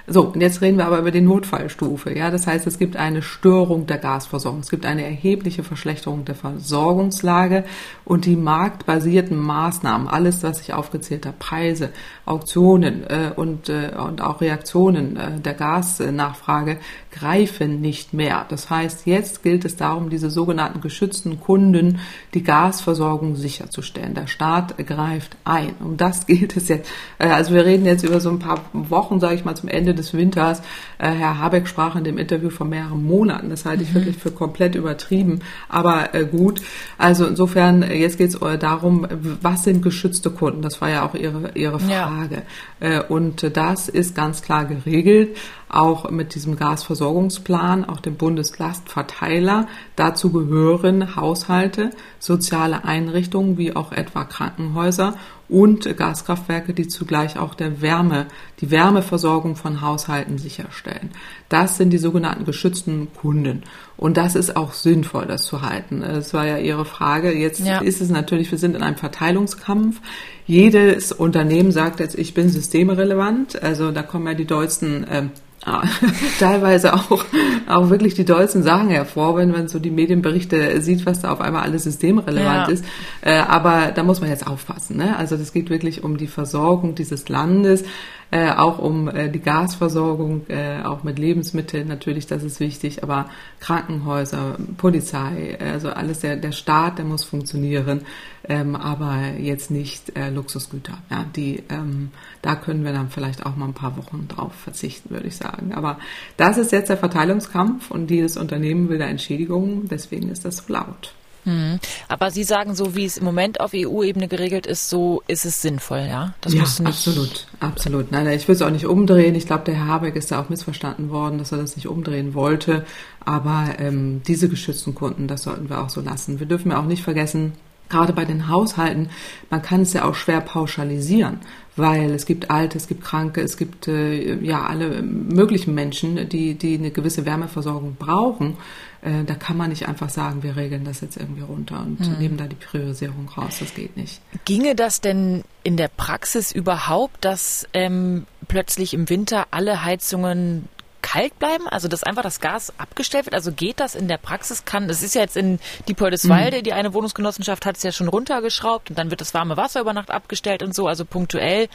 So, und jetzt reden wir aber über die Notfallstufe. Ja, das heißt, es gibt eine Störung der Gasversorgung. Es gibt eine erhebliche Verschlechterung der Versorgungslage und die marktbasierten Maßnahmen, alles, was ich aufgezählt habe, Preise, Auktionen äh, und, äh, und auch Reaktionen äh, der Gasnachfrage greifen nicht mehr. Das heißt, jetzt gilt es darum, diese sogenannten geschützten Kunden die Gasversorgung sicherzustellen. Der Staat greift ein. Um das gilt es jetzt. Äh, also wir reden jetzt über so ein paar Wochen, sage ich mal, zum Ende des Winters. Äh, Herr Habeck sprach in dem Interview von mehreren Monaten. Das halte ich mhm. wirklich für komplett übertrieben, aber äh, gut. Also insofern, jetzt geht es darum, was sind geschützte Kunden? Das war ja auch Ihre, Ihre Frage. Ja. Und das ist ganz klar geregelt auch mit diesem Gasversorgungsplan, auch dem Bundeslastverteiler. Dazu gehören Haushalte, soziale Einrichtungen wie auch etwa Krankenhäuser und Gaskraftwerke, die zugleich auch der Wärme, die Wärmeversorgung von Haushalten sicherstellen. Das sind die sogenannten geschützten Kunden. Und das ist auch sinnvoll, das zu halten. Das war ja Ihre Frage. Jetzt ja. ist es natürlich, wir sind in einem Verteilungskampf. Jedes Unternehmen sagt jetzt, ich bin systemrelevant. Also da kommen ja die dollsten äh, teilweise auch, auch wirklich die dollsten Sachen hervor, wenn man so die Medienberichte sieht, was da auf einmal alles systemrelevant ja. ist. Äh, aber da muss man jetzt aufpassen. Ne? Also das geht wirklich um die Versorgung dieses Landes äh, auch um äh, die Gasversorgung, äh, auch mit Lebensmitteln natürlich, das ist wichtig, aber Krankenhäuser, Polizei, also alles der, der Staat, der muss funktionieren, ähm, aber jetzt nicht äh, Luxusgüter. Ja, die, ähm, da können wir dann vielleicht auch mal ein paar Wochen drauf verzichten, würde ich sagen. Aber das ist jetzt der Verteilungskampf und dieses Unternehmen will da Entschädigungen, deswegen ist das so laut.
Mhm. Aber Sie sagen, so wie es im Moment auf EU-Ebene geregelt ist, so ist es sinnvoll, ja?
Das ja, muss nicht absolut, absolut. Nein, ich will es auch nicht umdrehen. Ich glaube, der Herr Habeck ist da auch missverstanden worden, dass er das nicht umdrehen wollte. Aber ähm, diese geschützten Kunden, das sollten wir auch so lassen. Wir dürfen ja auch nicht vergessen, gerade bei den Haushalten, man kann es ja auch schwer pauschalisieren, weil es gibt Alte, es gibt Kranke, es gibt äh, ja alle möglichen Menschen, die, die eine gewisse Wärmeversorgung brauchen. Äh, da kann man nicht einfach sagen, wir regeln das jetzt irgendwie runter und mhm. nehmen da die Priorisierung raus. Das geht nicht.
Ginge das denn in der Praxis überhaupt, dass ähm, plötzlich im Winter alle Heizungen kalt bleiben? Also dass einfach das Gas abgestellt wird? Also geht das in der Praxis? Kann, das ist ja jetzt in Diepoldeswalde, mhm. die eine Wohnungsgenossenschaft hat es ja schon runtergeschraubt und dann wird das warme Wasser über Nacht abgestellt und so. Also punktuell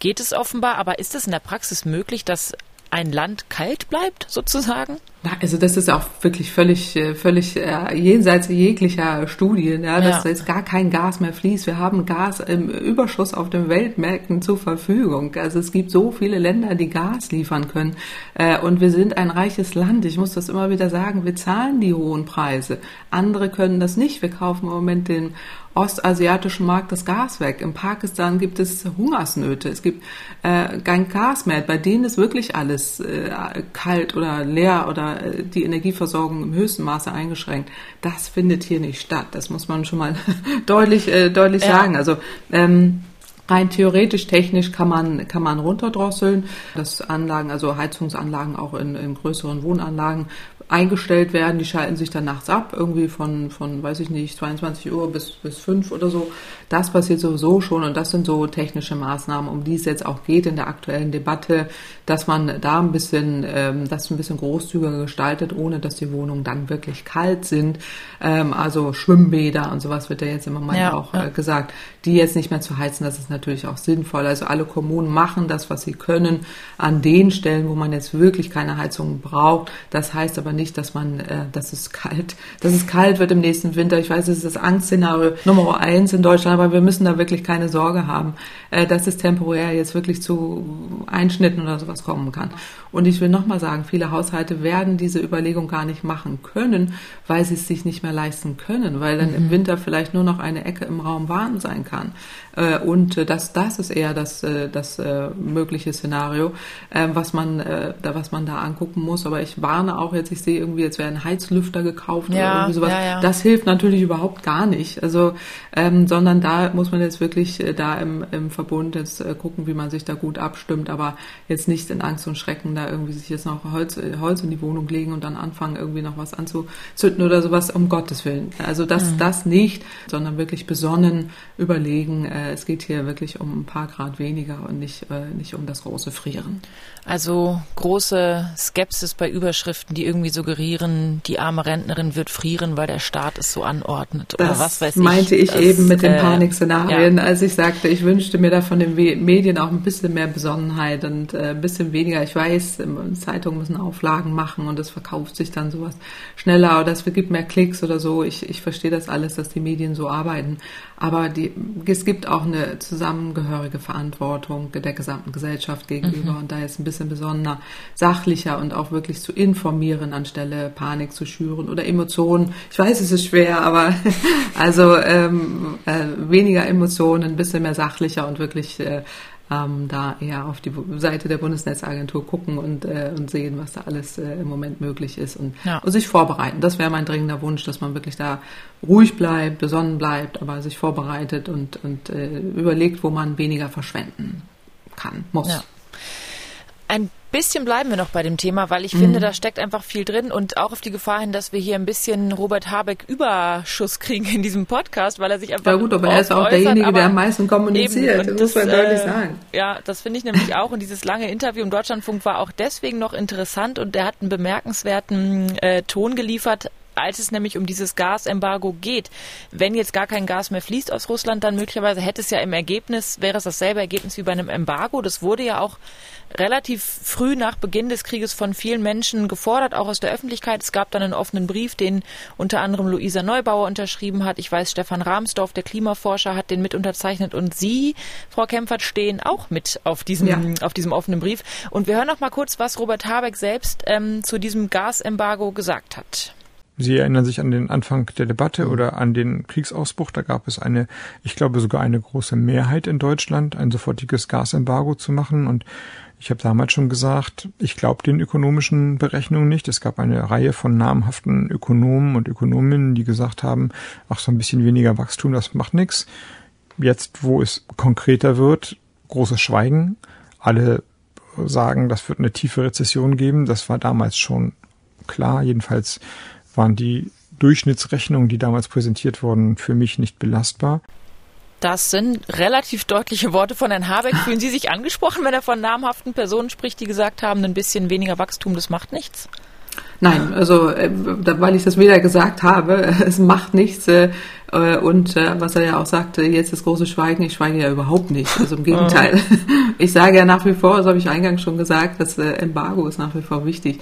geht es offenbar. Aber ist es in der Praxis möglich, dass ein Land kalt bleibt, sozusagen?
Also das ist auch wirklich völlig, äh, völlig äh, jenseits jeglicher Studien, ja, dass ja. jetzt gar kein Gas mehr fließt. Wir haben Gas im Überschuss auf den Weltmärkten zur Verfügung. Also es gibt so viele Länder, die Gas liefern können. Äh, und wir sind ein reiches Land. Ich muss das immer wieder sagen. Wir zahlen die hohen Preise. Andere können das nicht. Wir kaufen im Moment den ostasiatischen Markt das Gas weg. In Pakistan gibt es Hungersnöte. Es gibt äh, kein Gas mehr. Bei denen ist wirklich alles äh, kalt oder leer oder äh, die Energieversorgung im höchsten Maße eingeschränkt. Das findet hier nicht statt. Das muss man schon mal deutlich, äh, deutlich ja. sagen. Also ähm, Rein theoretisch, technisch kann man, kann man runterdrosseln, dass Anlagen, also Heizungsanlagen auch in, in größeren Wohnanlagen eingestellt werden. Die schalten sich dann nachts ab, irgendwie von, von weiß ich nicht, 22 Uhr bis, bis 5 oder so. Das passiert sowieso schon und das sind so technische Maßnahmen, um die es jetzt auch geht in der aktuellen Debatte, dass man da ein bisschen, ähm, das ein bisschen großzügiger gestaltet, ohne dass die Wohnungen dann wirklich kalt sind. Ähm, also Schwimmbäder und sowas wird ja jetzt im Moment ja, auch äh, gesagt, die jetzt nicht mehr zu heizen, das ist natürlich auch sinnvoll. Also alle Kommunen machen das, was sie können, an den Stellen, wo man jetzt wirklich keine Heizung braucht. Das heißt aber nicht, dass man, äh, dass es kalt, dass es kalt wird im nächsten Winter. Ich weiß, es ist das Angstszenario Nummer eins in Deutschland, aber wir müssen da wirklich keine Sorge haben, äh, dass es temporär jetzt wirklich zu Einschnitten oder sowas kommen kann. Und ich will nochmal sagen, viele Haushalte werden diese Überlegung gar nicht machen können, weil sie es sich nicht mehr leisten können, weil dann mhm. im Winter vielleicht nur noch eine Ecke im Raum warm sein kann. Äh, und äh, das, das ist eher das, äh, das mögliche Szenario, was man, da, was man da angucken muss. Aber ich warne auch jetzt, ich sehe irgendwie, jetzt werden Heizlüfter gekauft ja, oder irgendwie sowas. Ja, ja. Das hilft natürlich überhaupt gar nicht. Also, ähm, sondern da muss man jetzt wirklich da im, im Verbund jetzt gucken, wie man sich da gut abstimmt, aber jetzt nicht in Angst und Schrecken da irgendwie sich jetzt noch Holz, Holz in die Wohnung legen und dann anfangen, irgendwie noch was anzuzünden oder sowas, um Gottes Willen. Also das, mhm. das nicht, sondern wirklich besonnen überlegen, äh, es geht hier wirklich um ein paar Grad weniger und nicht, äh, nicht um das große Frieren.
Also große Skepsis bei Überschriften, die irgendwie suggerieren, die arme Rentnerin wird frieren, weil der Staat es so anordnet oder
das
was weiß
ich. meinte ich das, eben mit den äh, Panikszenarien, ja. als ich sagte, ich wünschte mir da von den Medien auch ein bisschen mehr Besonnenheit und äh, ein bisschen weniger. Ich weiß, Zeitungen müssen Auflagen machen und es verkauft sich dann sowas schneller oder es gibt mehr Klicks oder so. Ich, ich verstehe das alles, dass die Medien so arbeiten. Aber die, es gibt auch eine zusammengehörige Verantwortung der gesamten Gesellschaft gegenüber mhm. und da ist ein bisschen besonderer, sachlicher und auch wirklich zu informieren, anstelle Panik zu schüren oder Emotionen. Ich weiß, es ist schwer, aber also ähm, äh, weniger Emotionen, ein bisschen mehr sachlicher und wirklich äh, ähm, da eher auf die Seite der Bundesnetzagentur gucken und, äh, und sehen, was da alles äh, im Moment möglich ist und, ja. und sich vorbereiten. Das wäre mein dringender Wunsch, dass man wirklich da ruhig bleibt, besonnen bleibt, aber sich vorbereitet und, und äh, überlegt, wo man weniger verschwenden kann, muss. Ja.
Ein bisschen bleiben wir noch bei dem Thema, weil ich mhm. finde, da steckt einfach viel drin und auch auf die Gefahr hin, dass wir hier ein bisschen Robert Habeck Überschuss kriegen in diesem Podcast, weil er sich einfach.
Ja gut, aber er ist auch derjenige, der am meisten kommuniziert.
Eben, das muss man äh, deutlich sagen. Ja, das finde ich nämlich auch. Und dieses lange Interview im Deutschlandfunk war auch deswegen noch interessant und er hat einen bemerkenswerten äh, Ton geliefert, als es nämlich um dieses Gasembargo geht. Wenn jetzt gar kein Gas mehr fließt aus Russland, dann möglicherweise hätte es ja im Ergebnis, wäre es dasselbe Ergebnis wie bei einem Embargo. Das wurde ja auch relativ früh nach Beginn des Krieges von vielen Menschen gefordert, auch aus der Öffentlichkeit. Es gab dann einen offenen Brief, den unter anderem Luisa Neubauer unterschrieben hat. Ich weiß, Stefan Rahmsdorf, der Klimaforscher, hat den mit unterzeichnet und Sie, Frau Kempfert, stehen auch mit auf diesem, ja. auf diesem offenen Brief. Und wir hören noch mal kurz, was Robert Habeck selbst ähm, zu diesem Gasembargo gesagt hat.
Sie erinnern sich an den Anfang der Debatte oder an den Kriegsausbruch. Da gab es eine, ich glaube sogar eine große Mehrheit in Deutschland, ein sofortiges Gasembargo zu machen. Und ich habe damals schon gesagt, ich glaube den ökonomischen Berechnungen nicht. Es gab eine Reihe von namhaften Ökonomen und Ökonominnen, die gesagt haben, ach, so ein bisschen weniger Wachstum, das macht nichts. Jetzt, wo es konkreter wird, großes Schweigen. Alle sagen, das wird eine tiefe Rezession geben. Das war damals schon klar. Jedenfalls waren die Durchschnittsrechnungen, die damals präsentiert wurden, für mich nicht belastbar.
Das sind relativ deutliche Worte von Herrn Habeck. Fühlen Sie sich angesprochen, wenn er von namhaften Personen spricht, die gesagt haben, ein bisschen weniger Wachstum, das macht nichts?
Nein, also äh, weil ich das weder gesagt habe, es macht nichts. Äh, und äh, was er ja auch sagte, jetzt das große Schweigen, ich schweige ja überhaupt nicht. Also im Gegenteil. Ich sage ja nach wie vor, das habe ich eingangs schon gesagt, das äh, Embargo ist nach wie vor wichtig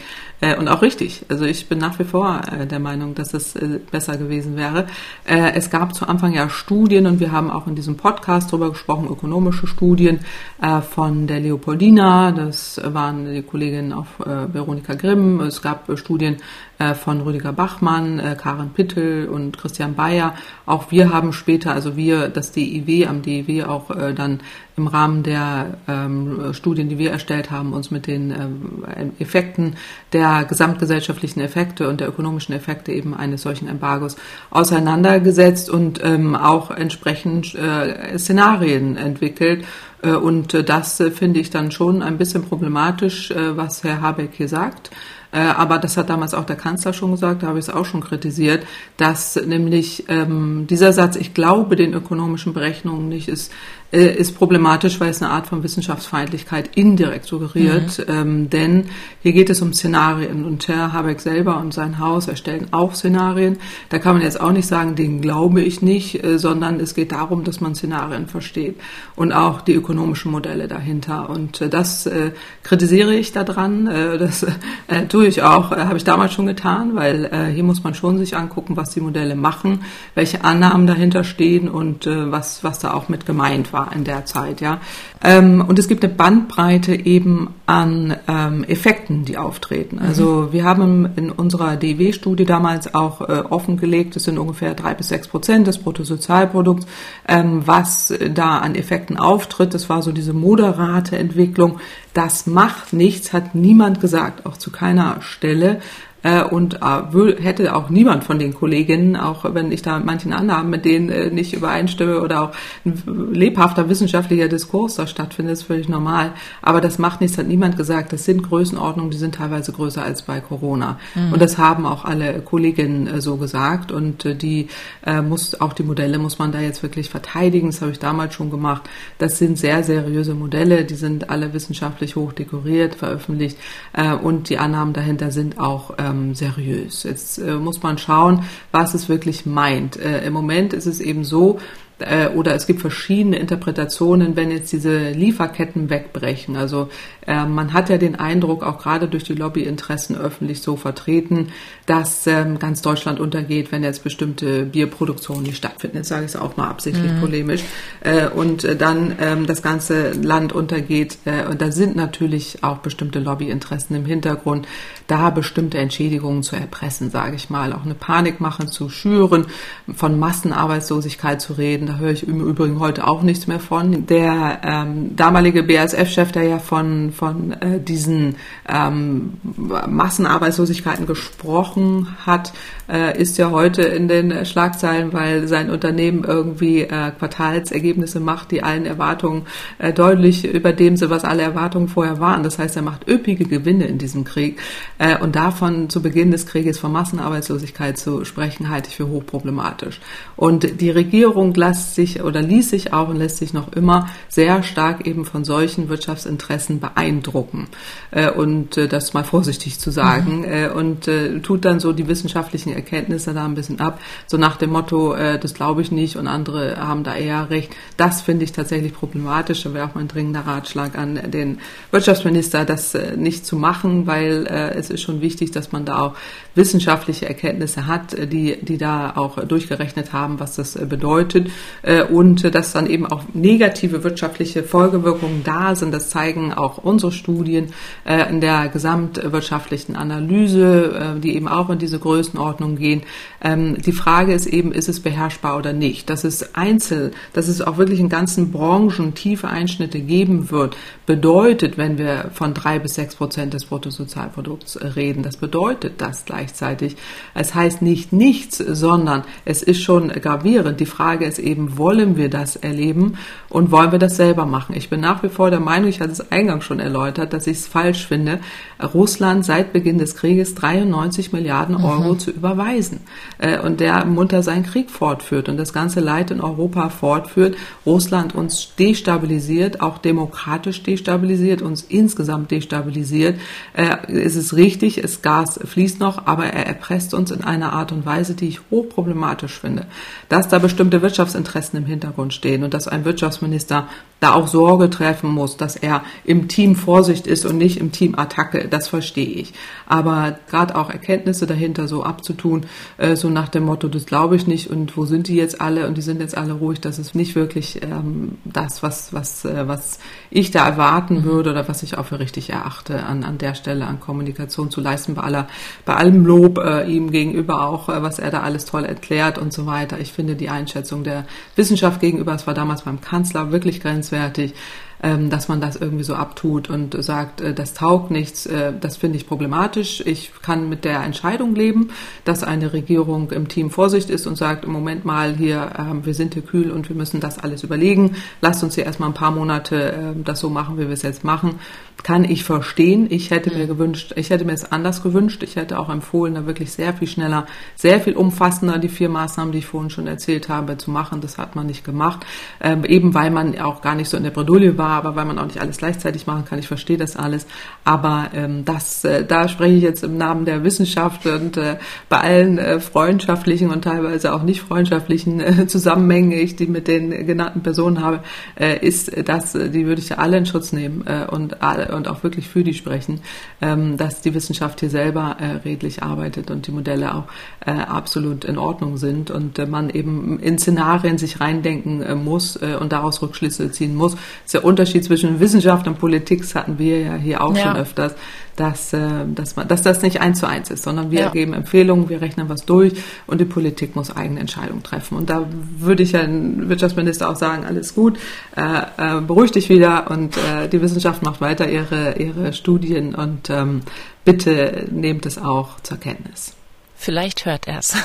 und auch richtig. Also ich bin nach wie vor der Meinung, dass es besser gewesen wäre. Es gab zu Anfang ja Studien und wir haben auch in diesem Podcast darüber gesprochen, ökonomische Studien von der Leopoldina, das waren die Kolleginnen auf Veronika Grimm, es gab Studien von Rüdiger Bachmann, äh, Karen Pittel und Christian Bayer. Auch wir haben später, also wir, das DIW, am DIW auch äh, dann im Rahmen der ähm, Studien, die wir erstellt haben, uns mit den ähm, Effekten der gesamtgesellschaftlichen Effekte und der ökonomischen Effekte eben eines solchen Embargos auseinandergesetzt und ähm, auch entsprechend äh, Szenarien entwickelt. Äh, und äh, das äh, finde ich dann schon ein bisschen problematisch, äh, was Herr Habeck hier sagt. Äh, aber das hat damals auch der Kanzler schon gesagt, da habe ich es auch schon kritisiert, dass nämlich ähm, dieser Satz, ich glaube den ökonomischen Berechnungen nicht, ist äh, ist problematisch, weil es eine Art von Wissenschaftsfeindlichkeit indirekt suggeriert. Mhm. Ähm, denn hier geht es um Szenarien und Herr Habeck selber und sein Haus erstellen auch Szenarien. Da kann man jetzt auch nicht sagen, den glaube ich nicht, äh, sondern es geht darum, dass man Szenarien versteht und auch die ökonomischen Modelle dahinter. Und äh, das äh, kritisiere ich daran. Äh, das äh, tue ich auch, habe ich damals schon getan, weil hier muss man schon sich angucken, was die Modelle machen, welche Annahmen dahinter stehen und was, was da auch mit gemeint war war in der Zeit, ja. Ähm, und es gibt eine Bandbreite eben an ähm, Effekten, die auftreten. Mhm. Also wir haben in unserer DW-Studie damals auch äh, offengelegt, es sind ungefähr drei bis sechs Prozent des Bruttosozialprodukts, ähm, was da an Effekten auftritt. Das war so diese moderate Entwicklung. Das macht nichts, hat niemand gesagt, auch zu keiner Stelle. Äh, und äh, hätte auch niemand von den Kolleginnen, auch wenn ich da mit manchen Annahmen mit denen äh, nicht übereinstimme oder auch ein lebhafter wissenschaftlicher Diskurs da stattfindet, ist völlig normal. Aber das macht nichts, hat niemand gesagt. Das sind Größenordnungen, die sind teilweise größer als bei Corona. Mhm. Und das haben auch alle Kolleginnen äh, so gesagt. Und äh, die muss, auch die Modelle muss man da jetzt wirklich verteidigen. Das habe ich damals schon gemacht. Das sind sehr seriöse Modelle. Die sind alle wissenschaftlich hoch dekoriert, veröffentlicht. Und die Annahmen dahinter sind auch ähm, seriös. Jetzt äh, muss man schauen, was es wirklich meint. Äh, Im Moment ist es eben so, äh, oder es gibt verschiedene Interpretationen, wenn jetzt diese Lieferketten wegbrechen. Also äh, man hat ja den Eindruck, auch gerade durch die Lobbyinteressen öffentlich so vertreten, dass ähm, ganz Deutschland untergeht, wenn jetzt bestimmte Bierproduktionen nicht stattfinden. Jetzt sage ich es auch mal absichtlich mhm. polemisch. Äh, und äh, dann ähm, das ganze Land untergeht. Äh, und da sind natürlich auch bestimmte Lobbyinteressen im Hintergrund, da bestimmte Entschädigungen zu erpressen, sage ich mal. Auch eine Panikmache zu schüren, von Massenarbeitslosigkeit zu reden. Da höre ich im Übrigen heute auch nichts mehr von. Der ähm, damalige BASF-Chef, der ja von von, äh, diesen ähm, Massenarbeitslosigkeiten gesprochen hat, äh, ist ja heute in den Schlagzeilen, weil sein Unternehmen irgendwie äh, Quartalsergebnisse macht, die allen Erwartungen äh, deutlich über dem sind, was alle Erwartungen vorher waren. Das heißt, er macht üppige Gewinne in diesem Krieg. Äh, und davon zu Beginn des Krieges von Massenarbeitslosigkeit zu sprechen, halte ich für hochproblematisch. Und die Regierung lässt sich oder ließ sich auch und lässt sich noch immer sehr stark eben von solchen Wirtschaftsinteressen beeindrucken. Äh, und äh, das mal vorsichtig zu sagen. Mhm. Äh, und tut dann so die wissenschaftlichen Erkenntnisse da ein bisschen ab. So nach dem Motto, das glaube ich nicht und andere haben da eher recht. Das finde ich tatsächlich problematisch. Da wäre auch mein dringender Ratschlag an den Wirtschaftsminister, das nicht zu machen, weil es ist schon wichtig, dass man da auch wissenschaftliche Erkenntnisse hat, die, die da auch durchgerechnet haben, was das bedeutet. Und dass dann eben auch negative wirtschaftliche Folgewirkungen da sind. Das zeigen auch unsere Studien äh, in der gesamtwirtschaftlichen Analyse, äh, die eben auch in diese Größenordnung gehen. Ähm, die Frage ist eben, ist es beherrschbar oder nicht? Dass es einzeln, dass es auch wirklich in ganzen Branchen tiefe Einschnitte geben wird, bedeutet, wenn wir von drei bis sechs Prozent des Bruttosozialprodukts reden, das bedeutet das gleichzeitig. Es heißt nicht nichts, sondern es ist schon gravierend. Die Frage ist eben, eben, wollen wir das erleben und wollen wir das selber machen. Ich bin nach wie vor der Meinung, ich hatte es eingangs schon erläutert, dass ich es falsch finde, Russland seit Beginn des Krieges 93 Milliarden mhm. Euro mhm. zu überweisen äh, und der munter seinen Krieg fortführt und das ganze Leid in Europa fortführt, Russland uns destabilisiert, auch demokratisch destabilisiert, uns insgesamt destabilisiert, äh, ist es richtig, das Gas fließt noch, aber er erpresst uns in einer Art und Weise, die ich hochproblematisch finde. Dass da bestimmte Wirtschaftsinteressen im Hintergrund stehen und dass ein Wirtschaftsminister da auch Sorge treffen muss, dass er im Team Vorsicht ist und nicht im Team Attacke, das verstehe ich. Aber gerade auch Erkenntnisse dahinter so abzutun, äh, so nach dem Motto, das glaube ich nicht und wo sind die jetzt alle und die sind jetzt alle ruhig, das ist nicht wirklich ähm, das, was, was, äh, was ich da erwarten würde oder was ich auch für richtig erachte, an, an der Stelle an Kommunikation zu leisten, bei aller, bei allem Lob äh, ihm gegenüber auch, was er da alles toll erklärt und so weiter. Ich finde die Einschätzung der Wissenschaft gegenüber, es war damals beim Kanzler wirklich grenzwertig, ähm, dass man das irgendwie so abtut und sagt, äh, das taugt nichts, äh, das finde ich problematisch. Ich kann mit der Entscheidung leben, dass eine Regierung im Team Vorsicht ist und sagt, im Moment mal hier, ähm, wir sind hier kühl und wir müssen das alles überlegen. Lasst uns hier erstmal ein paar Monate ähm, das so machen, wie wir es jetzt machen kann ich verstehen. Ich hätte mir gewünscht, ich hätte mir es anders gewünscht. Ich hätte auch empfohlen, da wirklich sehr viel schneller, sehr viel umfassender die vier Maßnahmen, die ich vorhin schon erzählt habe, zu machen. Das hat man nicht gemacht. Ähm, eben weil man auch gar nicht so in der Bredouille war, aber weil man auch nicht alles gleichzeitig machen kann. Ich verstehe das alles. Aber ähm, das, äh, da spreche ich jetzt im Namen der Wissenschaft und äh, bei allen äh, freundschaftlichen und teilweise auch nicht freundschaftlichen äh, Zusammenhängen, ich die mit den genannten Personen habe, äh, ist das, äh, die würde ich alle in Schutz nehmen und alle und auch wirklich für die sprechen, ähm, dass die Wissenschaft hier selber äh, redlich arbeitet und die Modelle auch äh, absolut in Ordnung sind und äh, man eben in Szenarien sich reindenken muss und daraus Rückschlüsse ziehen muss. Das ist der Unterschied zwischen Wissenschaft und Politik, das hatten wir ja hier auch ja. schon öfters dass, äh, dass, man, dass das nicht eins zu eins ist, sondern wir ja. geben Empfehlungen, wir rechnen was durch und die Politik muss eigene Entscheidungen treffen. Und da würde ich ja den Wirtschaftsminister auch sagen, alles gut, äh, äh, beruhig dich wieder und äh, die Wissenschaft macht weiter ihre, ihre Studien und ähm, bitte nehmt es auch zur Kenntnis.
Vielleicht hört er es.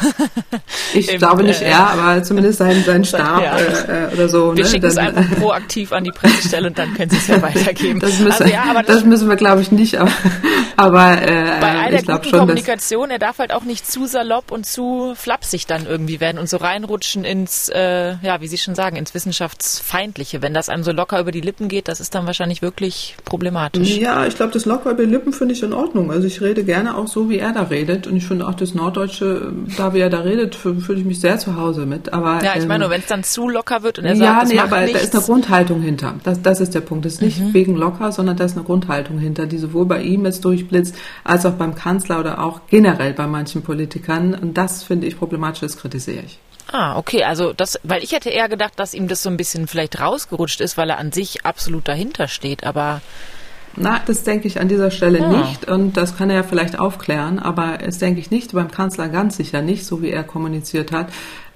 ich Im, glaube nicht äh, er, aber zumindest sein, sein Stab ja. äh, oder so.
Wir ne? schicken es einfach proaktiv an die Pressestelle und dann können Sie es ja weitergeben.
Das müssen, also, ja, aber das, das müssen wir, glaube ich, nicht. Aber, aber äh,
bei all der guten schon, Kommunikation, er darf halt auch nicht zu salopp und zu flapsig dann irgendwie werden und so reinrutschen ins, äh, ja, wie Sie schon sagen, ins Wissenschaftsfeindliche. Wenn das einem so locker über die Lippen geht, das ist dann wahrscheinlich wirklich problematisch.
Ja, ich glaube, das locker über die Lippen finde ich in Ordnung. Also ich rede gerne auch so, wie er da redet und ich finde auch das Nord Norddeutsche, da wie er da redet, fühle ich mich sehr zu Hause mit. Aber,
ja, ich meine, ähm, wenn es dann zu locker wird und er sagt, ja, nee, aber nichts.
da ist eine Grundhaltung hinter. Das, das ist der Punkt. Das ist nicht mhm. wegen locker, sondern da ist eine Grundhaltung hinter, die sowohl bei ihm jetzt durchblitzt, als auch beim Kanzler oder auch generell bei manchen Politikern. Und das finde ich problematisch, das kritisiere ich.
Ah, okay, also das, weil ich hätte eher gedacht, dass ihm das so ein bisschen vielleicht rausgerutscht ist, weil er an sich absolut dahinter steht, aber
na, das denke ich an dieser Stelle ja. nicht. Und das kann er ja vielleicht aufklären, aber es denke ich nicht, beim Kanzler ganz sicher nicht, so wie er kommuniziert hat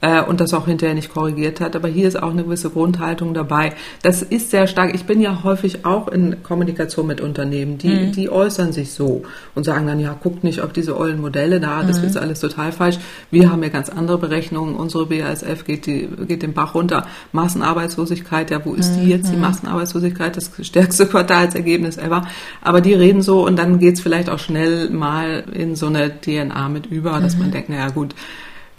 äh, und das auch hinterher nicht korrigiert hat. Aber hier ist auch eine gewisse Grundhaltung dabei. Das ist sehr stark. Ich bin ja häufig auch in Kommunikation mit Unternehmen, die, mhm. die äußern sich so und sagen dann, ja, guckt nicht auf diese ollen Modelle da, das mhm. ist alles total falsch. Wir haben ja ganz andere Berechnungen. Unsere BASF geht, die, geht den Bach runter. Massenarbeitslosigkeit, ja, wo ist die jetzt, die mhm. Massenarbeitslosigkeit? Das stärkste Quartalsergebnis ever. Aber die reden so und dann geht's vielleicht auch schnell mal in so eine DNA mit über, dass man mhm. denkt, naja, gut,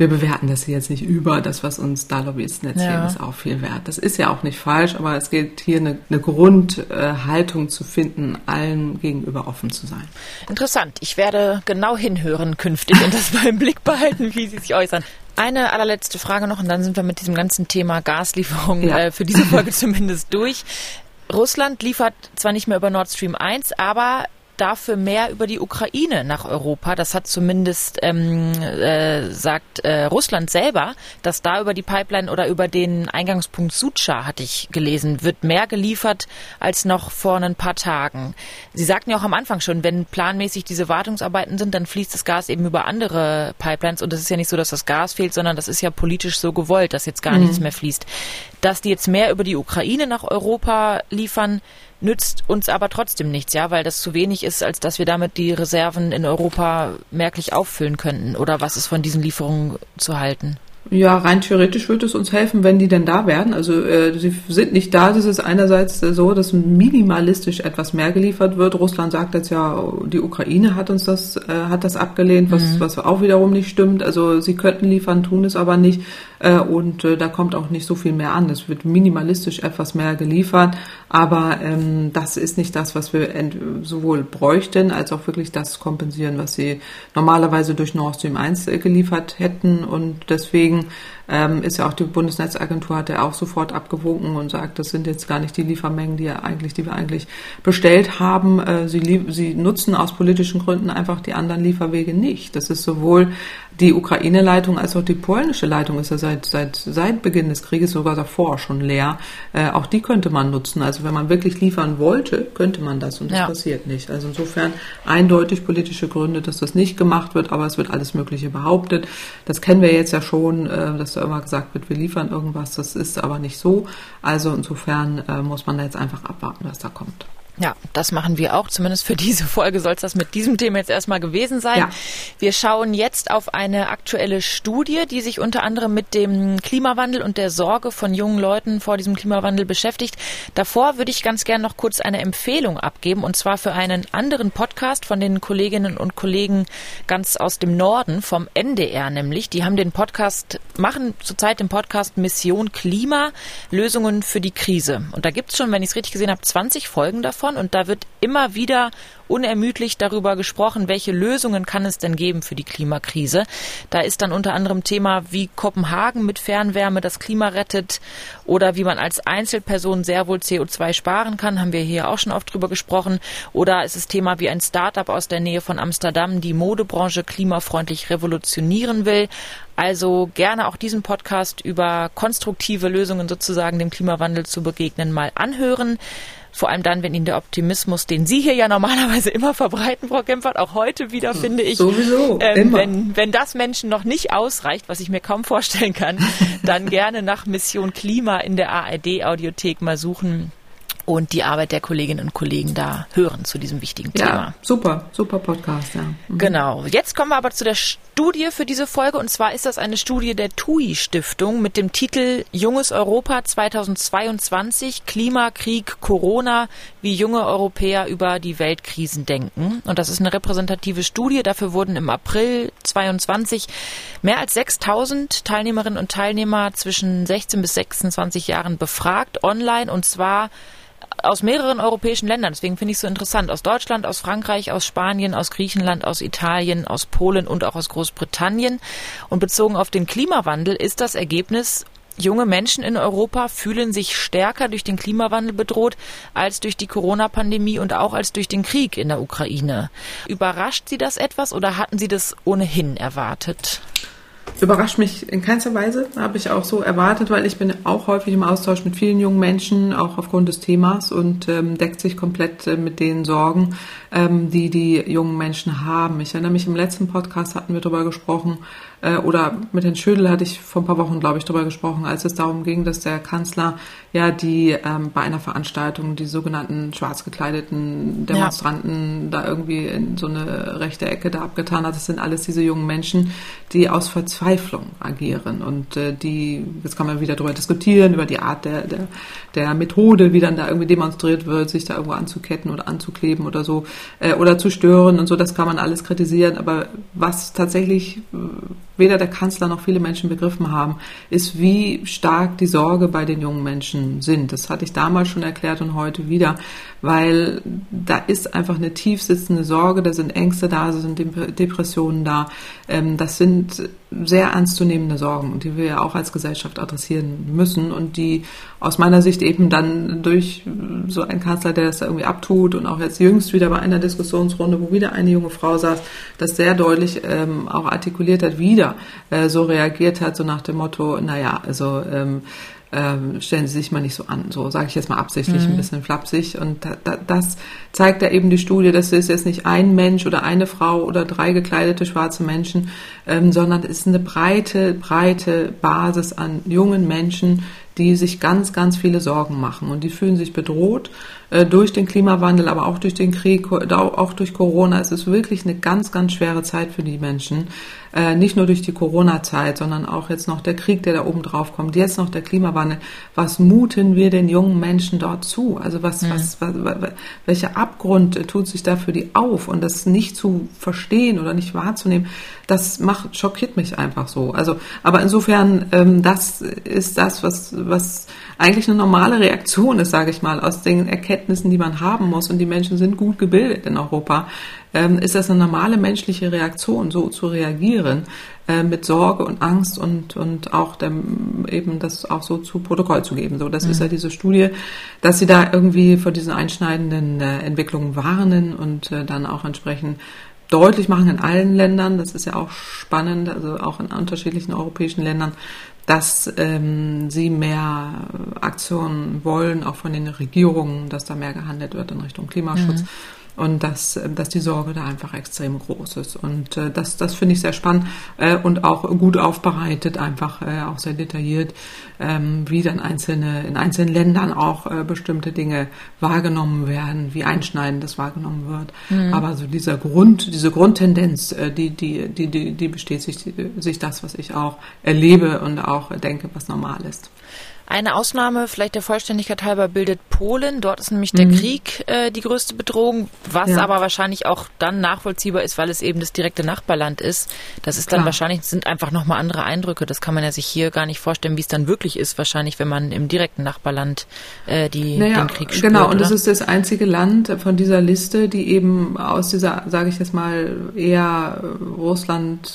wir bewerten das jetzt nicht über. Das, was uns da Lobbyisten erzählen, ja. ist auch viel wert. Das ist ja auch nicht falsch, aber es gilt hier eine, eine Grundhaltung zu finden, allen gegenüber offen zu sein.
Interessant. Ich werde genau hinhören künftig und das mal im Blick behalten, wie Sie sich äußern. Eine allerletzte Frage noch und dann sind wir mit diesem ganzen Thema Gaslieferung ja. äh, für diese Folge zumindest durch. Russland liefert zwar nicht mehr über Nord Stream 1, aber dafür mehr über die Ukraine nach Europa. Das hat zumindest ähm, äh, sagt äh, Russland selber, dass da über die Pipeline oder über den Eingangspunkt Sucha, hatte ich gelesen, wird mehr geliefert als noch vor ein paar Tagen. Sie sagten ja auch am Anfang schon, wenn planmäßig diese Wartungsarbeiten sind, dann fließt das Gas eben über andere Pipelines und es ist ja nicht so, dass das Gas fehlt, sondern das ist ja politisch so gewollt, dass jetzt gar mhm. nichts mehr fließt. Dass die jetzt mehr über die Ukraine nach Europa liefern, nützt uns aber trotzdem nichts, ja, weil das zu wenig ist, als dass wir damit die Reserven in Europa merklich auffüllen könnten. Oder was ist von diesen Lieferungen zu halten?
Ja, rein theoretisch würde es uns helfen, wenn die denn da wären. Also äh, sie sind nicht da. Das ist einerseits äh, so, dass minimalistisch etwas mehr geliefert wird. Russland sagt jetzt ja, die Ukraine hat uns das äh, hat das abgelehnt, was mhm. was auch wiederum nicht stimmt. Also sie könnten liefern, tun es aber nicht. Äh, und äh, da kommt auch nicht so viel mehr an. Es wird minimalistisch etwas mehr geliefert, aber ähm, das ist nicht das, was wir sowohl bräuchten als auch wirklich das kompensieren, was sie normalerweise durch Nord Stream 1 äh, geliefert hätten. Und deswegen ähm, ist ja auch die Bundesnetzagentur hat ja auch sofort abgewunken und sagt, das sind jetzt gar nicht die Liefermengen, die, eigentlich, die wir eigentlich bestellt haben. Äh, sie, sie nutzen aus politischen Gründen einfach die anderen Lieferwege nicht. Das ist sowohl die Ukraine-Leitung als auch die polnische Leitung ist ja seit, seit, seit Beginn des Krieges sogar davor schon leer. Äh, auch die könnte man nutzen. Also wenn man wirklich liefern wollte, könnte man das und das ja. passiert nicht. Also insofern eindeutig politische Gründe, dass das nicht gemacht wird, aber es wird alles Mögliche behauptet. Das kennen wir jetzt ja schon, äh, dass da immer gesagt wird, wir liefern irgendwas. Das ist aber nicht so. Also insofern äh, muss man da jetzt einfach abwarten, was da kommt.
Ja, das machen wir auch. Zumindest für diese Folge soll es das mit diesem Thema jetzt erstmal gewesen sein. Ja. Wir schauen jetzt auf eine aktuelle Studie, die sich unter anderem mit dem Klimawandel und der Sorge von jungen Leuten vor diesem Klimawandel beschäftigt. Davor würde ich ganz gerne noch kurz eine Empfehlung abgeben und zwar für einen anderen Podcast von den Kolleginnen und Kollegen ganz aus dem Norden, vom NDR nämlich. Die haben den Podcast, machen zurzeit den Podcast Mission Klima, Lösungen für die Krise. Und da gibt's schon, wenn ich es richtig gesehen habe, 20 Folgen davon davon und da wird immer wieder unermüdlich darüber gesprochen, welche Lösungen kann es denn geben für die Klimakrise. Da ist dann unter anderem Thema, wie Kopenhagen mit Fernwärme das Klima rettet oder wie man als Einzelperson sehr wohl CO2 sparen kann, haben wir hier auch schon oft drüber gesprochen. Oder es ist Thema, wie ein Startup aus der Nähe von Amsterdam die Modebranche klimafreundlich revolutionieren will. Also gerne auch diesen Podcast über konstruktive Lösungen sozusagen dem Klimawandel zu begegnen mal anhören. Vor allem dann, wenn Ihnen der Optimismus, den Sie hier ja normalerweise immer verbreiten, Frau Kempfert, auch heute wieder, finde ich.
Sowieso.
Ähm, immer. Wenn, wenn das Menschen noch nicht ausreicht, was ich mir kaum vorstellen kann, dann gerne nach Mission Klima in der ARD-Audiothek mal suchen und die Arbeit der Kolleginnen und Kollegen da hören zu diesem wichtigen Thema.
Ja, super, super Podcast, ja.
Mhm. Genau. Jetzt kommen wir aber zu der Studie für diese Folge und zwar ist das eine Studie der TUI Stiftung mit dem Titel Junges Europa 2022 Klimakrieg Corona, wie junge Europäer über die Weltkrisen denken. Und das ist eine repräsentative Studie. Dafür wurden im April 22 mehr als 6000 Teilnehmerinnen und Teilnehmer zwischen 16 bis 26 Jahren befragt online und zwar aus mehreren europäischen Ländern. Deswegen finde ich es so interessant. Aus Deutschland, aus Frankreich, aus Spanien, aus Griechenland, aus Italien, aus Polen und auch aus Großbritannien. Und bezogen auf den Klimawandel ist das Ergebnis, junge Menschen in Europa fühlen sich stärker durch den Klimawandel bedroht als durch die Corona-Pandemie und auch als durch den Krieg in der Ukraine. Überrascht Sie das etwas oder hatten Sie das ohnehin erwartet?
Überrascht mich in keinster Weise, habe ich auch so erwartet, weil ich bin auch häufig im Austausch mit vielen jungen Menschen, auch aufgrund des Themas und ähm, deckt sich komplett äh, mit den Sorgen, ähm, die die jungen Menschen haben. Ich erinnere mich, im letzten Podcast hatten wir darüber gesprochen, äh, oder mit Herrn Schödel hatte ich vor ein paar Wochen, glaube ich, darüber gesprochen, als es darum ging, dass der Kanzler ja die ähm, bei einer Veranstaltung die sogenannten schwarz gekleideten Demonstranten ja. da irgendwie in so eine rechte Ecke da abgetan hat. Das sind alles diese jungen Menschen, die aus Verzweiflung agieren und äh, die, jetzt kann man wieder darüber diskutieren, über die Art der, der, der Methode, wie dann da irgendwie demonstriert wird, sich da irgendwo anzuketten oder anzukleben oder so äh, oder zu stören und so, das kann man alles kritisieren, aber was tatsächlich äh, weder der Kanzler noch viele Menschen begriffen haben, ist, wie stark die Sorge bei den jungen Menschen sind. Das hatte ich damals schon erklärt und heute wieder, weil da ist einfach eine tief sitzende Sorge, da sind Ängste da, da sind Depressionen da. Ähm, das sind sehr ernstzunehmende Sorgen, die wir ja auch als Gesellschaft adressieren müssen und die aus meiner Sicht eben dann durch so einen Kanzler, der das da irgendwie abtut und auch jetzt jüngst wieder bei einer Diskussionsrunde, wo wieder eine junge Frau saß, das sehr deutlich ähm, auch artikuliert hat, wieder äh, so reagiert hat, so nach dem Motto, naja, also ähm, ähm, stellen Sie sich mal nicht so an. So sage ich jetzt mal absichtlich mhm. ein bisschen flapsig. Und da, da, das zeigt ja eben die Studie, dass es jetzt nicht ein Mensch oder eine Frau oder drei gekleidete schwarze Menschen, ähm, sondern es ist eine breite, breite Basis an jungen Menschen, die sich ganz, ganz viele Sorgen machen und die fühlen sich bedroht durch den Klimawandel, aber auch durch den Krieg, auch durch Corona. Es ist wirklich eine ganz, ganz schwere Zeit für die Menschen. Äh, nicht nur durch die Corona-Zeit, sondern auch jetzt noch der Krieg, der da oben drauf kommt, jetzt noch der Klimawandel. Was muten wir den jungen Menschen dort zu? Also was, mhm. was, was, welcher Abgrund tut sich da für die auf? Und das nicht zu verstehen oder nicht wahrzunehmen, das macht, schockiert mich einfach so. Also, aber insofern, ähm, das ist das, was, was eigentlich eine normale Reaktion ist, sage ich mal, aus den Erkenntnissen, die man haben muss. Und die Menschen sind gut gebildet in Europa ähm, ist das eine normale menschliche Reaktion, so zu reagieren, äh, mit Sorge und Angst und, und auch dem, eben das auch so zu Protokoll zu geben. So, das mhm. ist ja diese Studie, dass sie da irgendwie vor diesen einschneidenden äh, Entwicklungen warnen und äh, dann auch entsprechend deutlich machen in allen Ländern, das ist ja auch spannend, also auch in unterschiedlichen europäischen Ländern, dass ähm, sie mehr Aktionen wollen, auch von den Regierungen, dass da mehr gehandelt wird in Richtung Klimaschutz. Mhm und dass, dass die Sorge da einfach extrem groß ist. Und äh, das, das finde ich sehr spannend äh, und auch gut aufbereitet, einfach äh, auch sehr detailliert, ähm, wie dann einzelne, in einzelnen Ländern auch äh, bestimmte Dinge wahrgenommen werden, wie einschneidend das wahrgenommen wird. Mhm. Aber so dieser Grund, diese Grundtendenz, äh, die, die, die, die, die besteht sich, sich das, was ich auch erlebe und auch denke, was normal ist.
Eine Ausnahme, vielleicht der Vollständigkeit halber, bildet Polen. Dort ist nämlich der mhm. Krieg äh, die größte Bedrohung, was ja. aber wahrscheinlich auch dann nachvollziehbar ist, weil es eben das direkte Nachbarland ist. Das ist dann Klar. wahrscheinlich, sind einfach nochmal andere Eindrücke. Das kann man ja sich hier gar nicht vorstellen, wie es dann wirklich ist, wahrscheinlich, wenn man im direkten Nachbarland äh, die, naja, den Krieg spürt.
Genau, und es ist das einzige Land von dieser Liste, die eben aus dieser, sage ich jetzt mal, eher Russland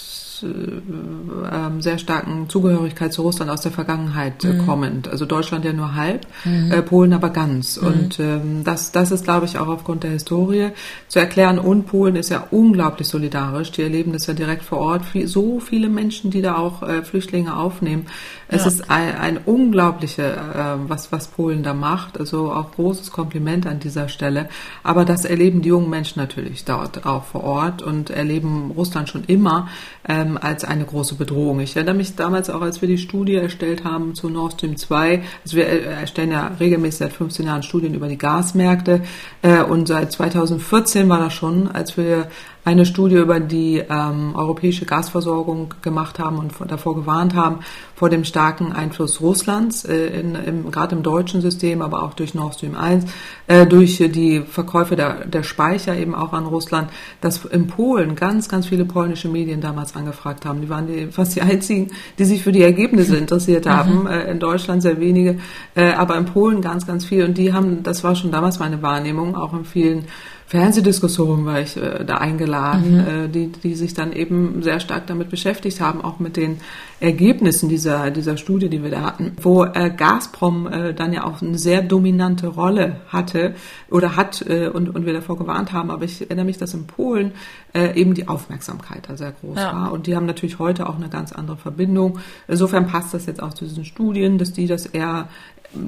äh, ähm, sehr starken Zugehörigkeit zu Russland aus der Vergangenheit äh, mhm. kommend. Also Deutschland ja nur halb, mhm. äh, Polen aber ganz. Mhm. Und ähm, das, das ist, glaube ich, auch aufgrund der Historie zu erklären. Und Polen ist ja unglaublich solidarisch. Die erleben das ja direkt vor Ort. Viel, so viele Menschen, die da auch äh, Flüchtlinge aufnehmen. Es ja. ist ein, ein unglaubliche, äh, was, was Polen da macht. Also auch großes Kompliment an dieser Stelle. Aber das erleben die jungen Menschen natürlich dort auch vor Ort und erleben Russland schon immer ähm, als eine große Bedrohung. Ich erinnere mich damals auch, als wir die Studie erstellt haben zu Nord Stream 2. Also wir erstellen ja regelmäßig seit 15 Jahren Studien über die Gasmärkte äh, und seit 2014 war das schon, als wir eine Studie über die ähm, europäische Gasversorgung gemacht haben und davor gewarnt haben, vor dem starken Einfluss Russlands, äh, in, im, gerade im deutschen System, aber auch durch Nord Stream 1, äh, durch die Verkäufe der, der Speicher eben auch an Russland, dass in Polen ganz, ganz viele polnische Medien damals angefragt haben. Die waren die, fast die einzigen, die sich für die Ergebnisse interessiert mhm. haben. Mhm. Äh, in Deutschland sehr wenige, äh, aber in Polen ganz, ganz viel. Und die haben, das war schon damals meine Wahrnehmung, auch in vielen Fernsehdiskussionen war ich äh, da eingeladen, mhm. äh, die, die sich dann eben sehr stark damit beschäftigt haben, auch mit den Ergebnissen dieser, dieser Studie, die wir da hatten, wo äh, Gazprom äh, dann ja auch eine sehr dominante Rolle hatte oder hat äh, und, und wir davor gewarnt haben. Aber ich erinnere mich, dass in Polen äh, eben die Aufmerksamkeit da sehr groß ja. war. Und die haben natürlich heute auch eine ganz andere Verbindung. Insofern passt das jetzt auch zu diesen Studien, dass die das eher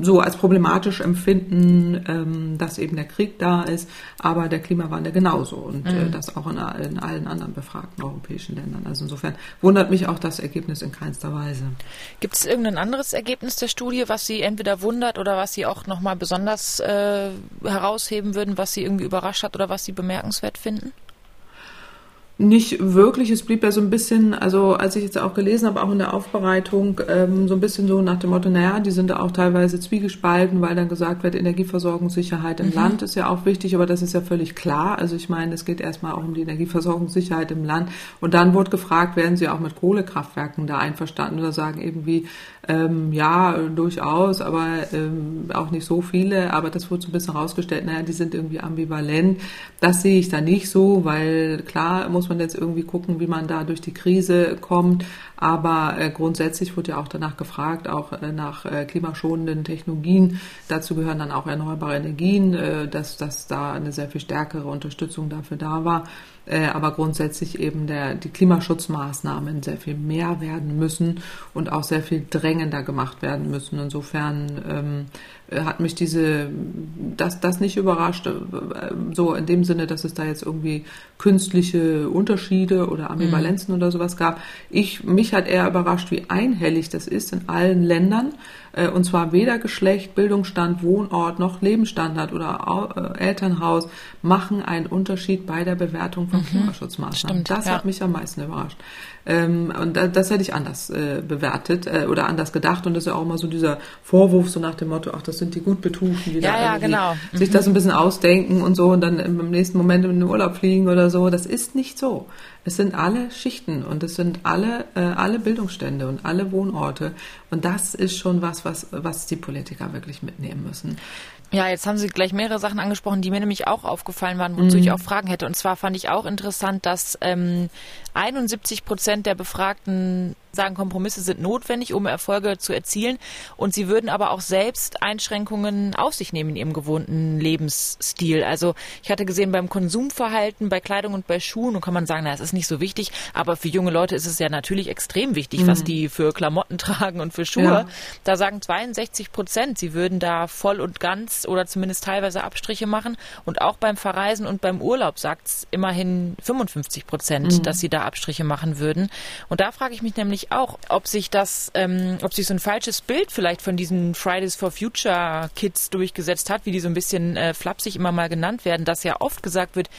so als problematisch empfinden, ähm, dass eben der Krieg da ist, aber der Klimawandel genauso und äh, mhm. äh, das auch in, in, allen anderen befragten europäischen Ländern. Also insofern wundert mich auch das Ergebnis in keinster Weise.
Gibt es irgendein anderes Ergebnis der Studie, was Sie entweder wundert oder was Sie auch nochmal besonders äh, herausheben würden, was Sie irgendwie überrascht hat oder was Sie bemerkenswert finden?
Nicht wirklich, es blieb ja so ein bisschen, also als ich jetzt auch gelesen habe, auch in der Aufbereitung, ähm, so ein bisschen so nach dem Motto, naja, die sind da auch teilweise zwiegespalten, weil dann gesagt wird, Energieversorgungssicherheit im mhm. Land ist ja auch wichtig, aber das ist ja völlig klar. Also ich meine, es geht erstmal auch um die Energieversorgungssicherheit im Land. Und dann wurde gefragt, werden sie auch mit Kohlekraftwerken da einverstanden oder sagen irgendwie, ähm, ja, durchaus, aber ähm, auch nicht so viele. Aber das wurde so ein bisschen rausgestellt, naja, die sind irgendwie ambivalent. Das sehe ich da nicht so, weil klar muss man jetzt irgendwie gucken, wie man da durch die Krise kommt. Aber äh, grundsätzlich wurde ja auch danach gefragt, auch äh, nach äh, klimaschonenden Technologien. Dazu gehören dann auch erneuerbare Energien, äh, dass, dass da eine sehr viel stärkere Unterstützung dafür da war. Äh, aber grundsätzlich eben der, die Klimaschutzmaßnahmen sehr viel mehr werden müssen und auch sehr viel drängender gemacht werden müssen. Insofern ähm, äh, hat mich diese, das, das nicht überrascht, äh, so in dem Sinne, dass es da jetzt irgendwie künstliche Unterschiede oder Ambivalenzen mhm. oder sowas gab. Ich, mich hat eher überrascht, wie einhellig das ist in allen Ländern und zwar weder Geschlecht, Bildungsstand, Wohnort noch Lebensstandard oder äh, Elternhaus machen einen Unterschied bei der Bewertung von mhm. Klimaschutzmaßnahmen. Stimmt, das ja. hat mich am meisten überrascht. Ähm, und das hätte ich anders äh, bewertet äh, oder anders gedacht. Und das ist ja auch immer so dieser Vorwurf, so nach dem Motto, ach, das sind die gut Betuchten, die
ja,
da
ja, genau.
mhm. sich das ein bisschen ausdenken und so und dann im nächsten Moment in den Urlaub fliegen oder so. Das ist nicht so. Es sind alle Schichten und es sind alle, äh, alle Bildungsstände und alle Wohnorte. Und das ist schon was, was, was die Politiker wirklich mitnehmen müssen.
Ja, jetzt haben Sie gleich mehrere Sachen angesprochen, die mir nämlich auch aufgefallen waren, wozu mhm. ich auch Fragen hätte. Und zwar fand ich auch interessant, dass ähm, 71 Prozent der Befragten sagen, Kompromisse sind notwendig, um Erfolge zu erzielen. Und sie würden aber auch selbst Einschränkungen auf sich nehmen in ihrem gewohnten Lebensstil. Also ich hatte gesehen, beim Konsumverhalten, bei Kleidung und bei Schuhen, und kann man sagen, na, es ist nicht so wichtig, aber für junge Leute ist es ja natürlich extrem wichtig, mhm. was die für Klamotten tragen und für Schuhe. Ja. Da sagen 62 Prozent, sie würden da voll und ganz oder zumindest teilweise Abstriche machen. Und auch beim Verreisen und beim Urlaub sagt es immerhin 55 Prozent, mhm. dass sie da Abstriche machen würden. Und da frage ich mich nämlich, ich auch, ob sich das, ähm, ob sich so ein falsches Bild vielleicht von diesen Fridays for Future Kids durchgesetzt hat, wie die so ein bisschen äh, flapsig immer mal genannt werden, dass ja oft gesagt wird,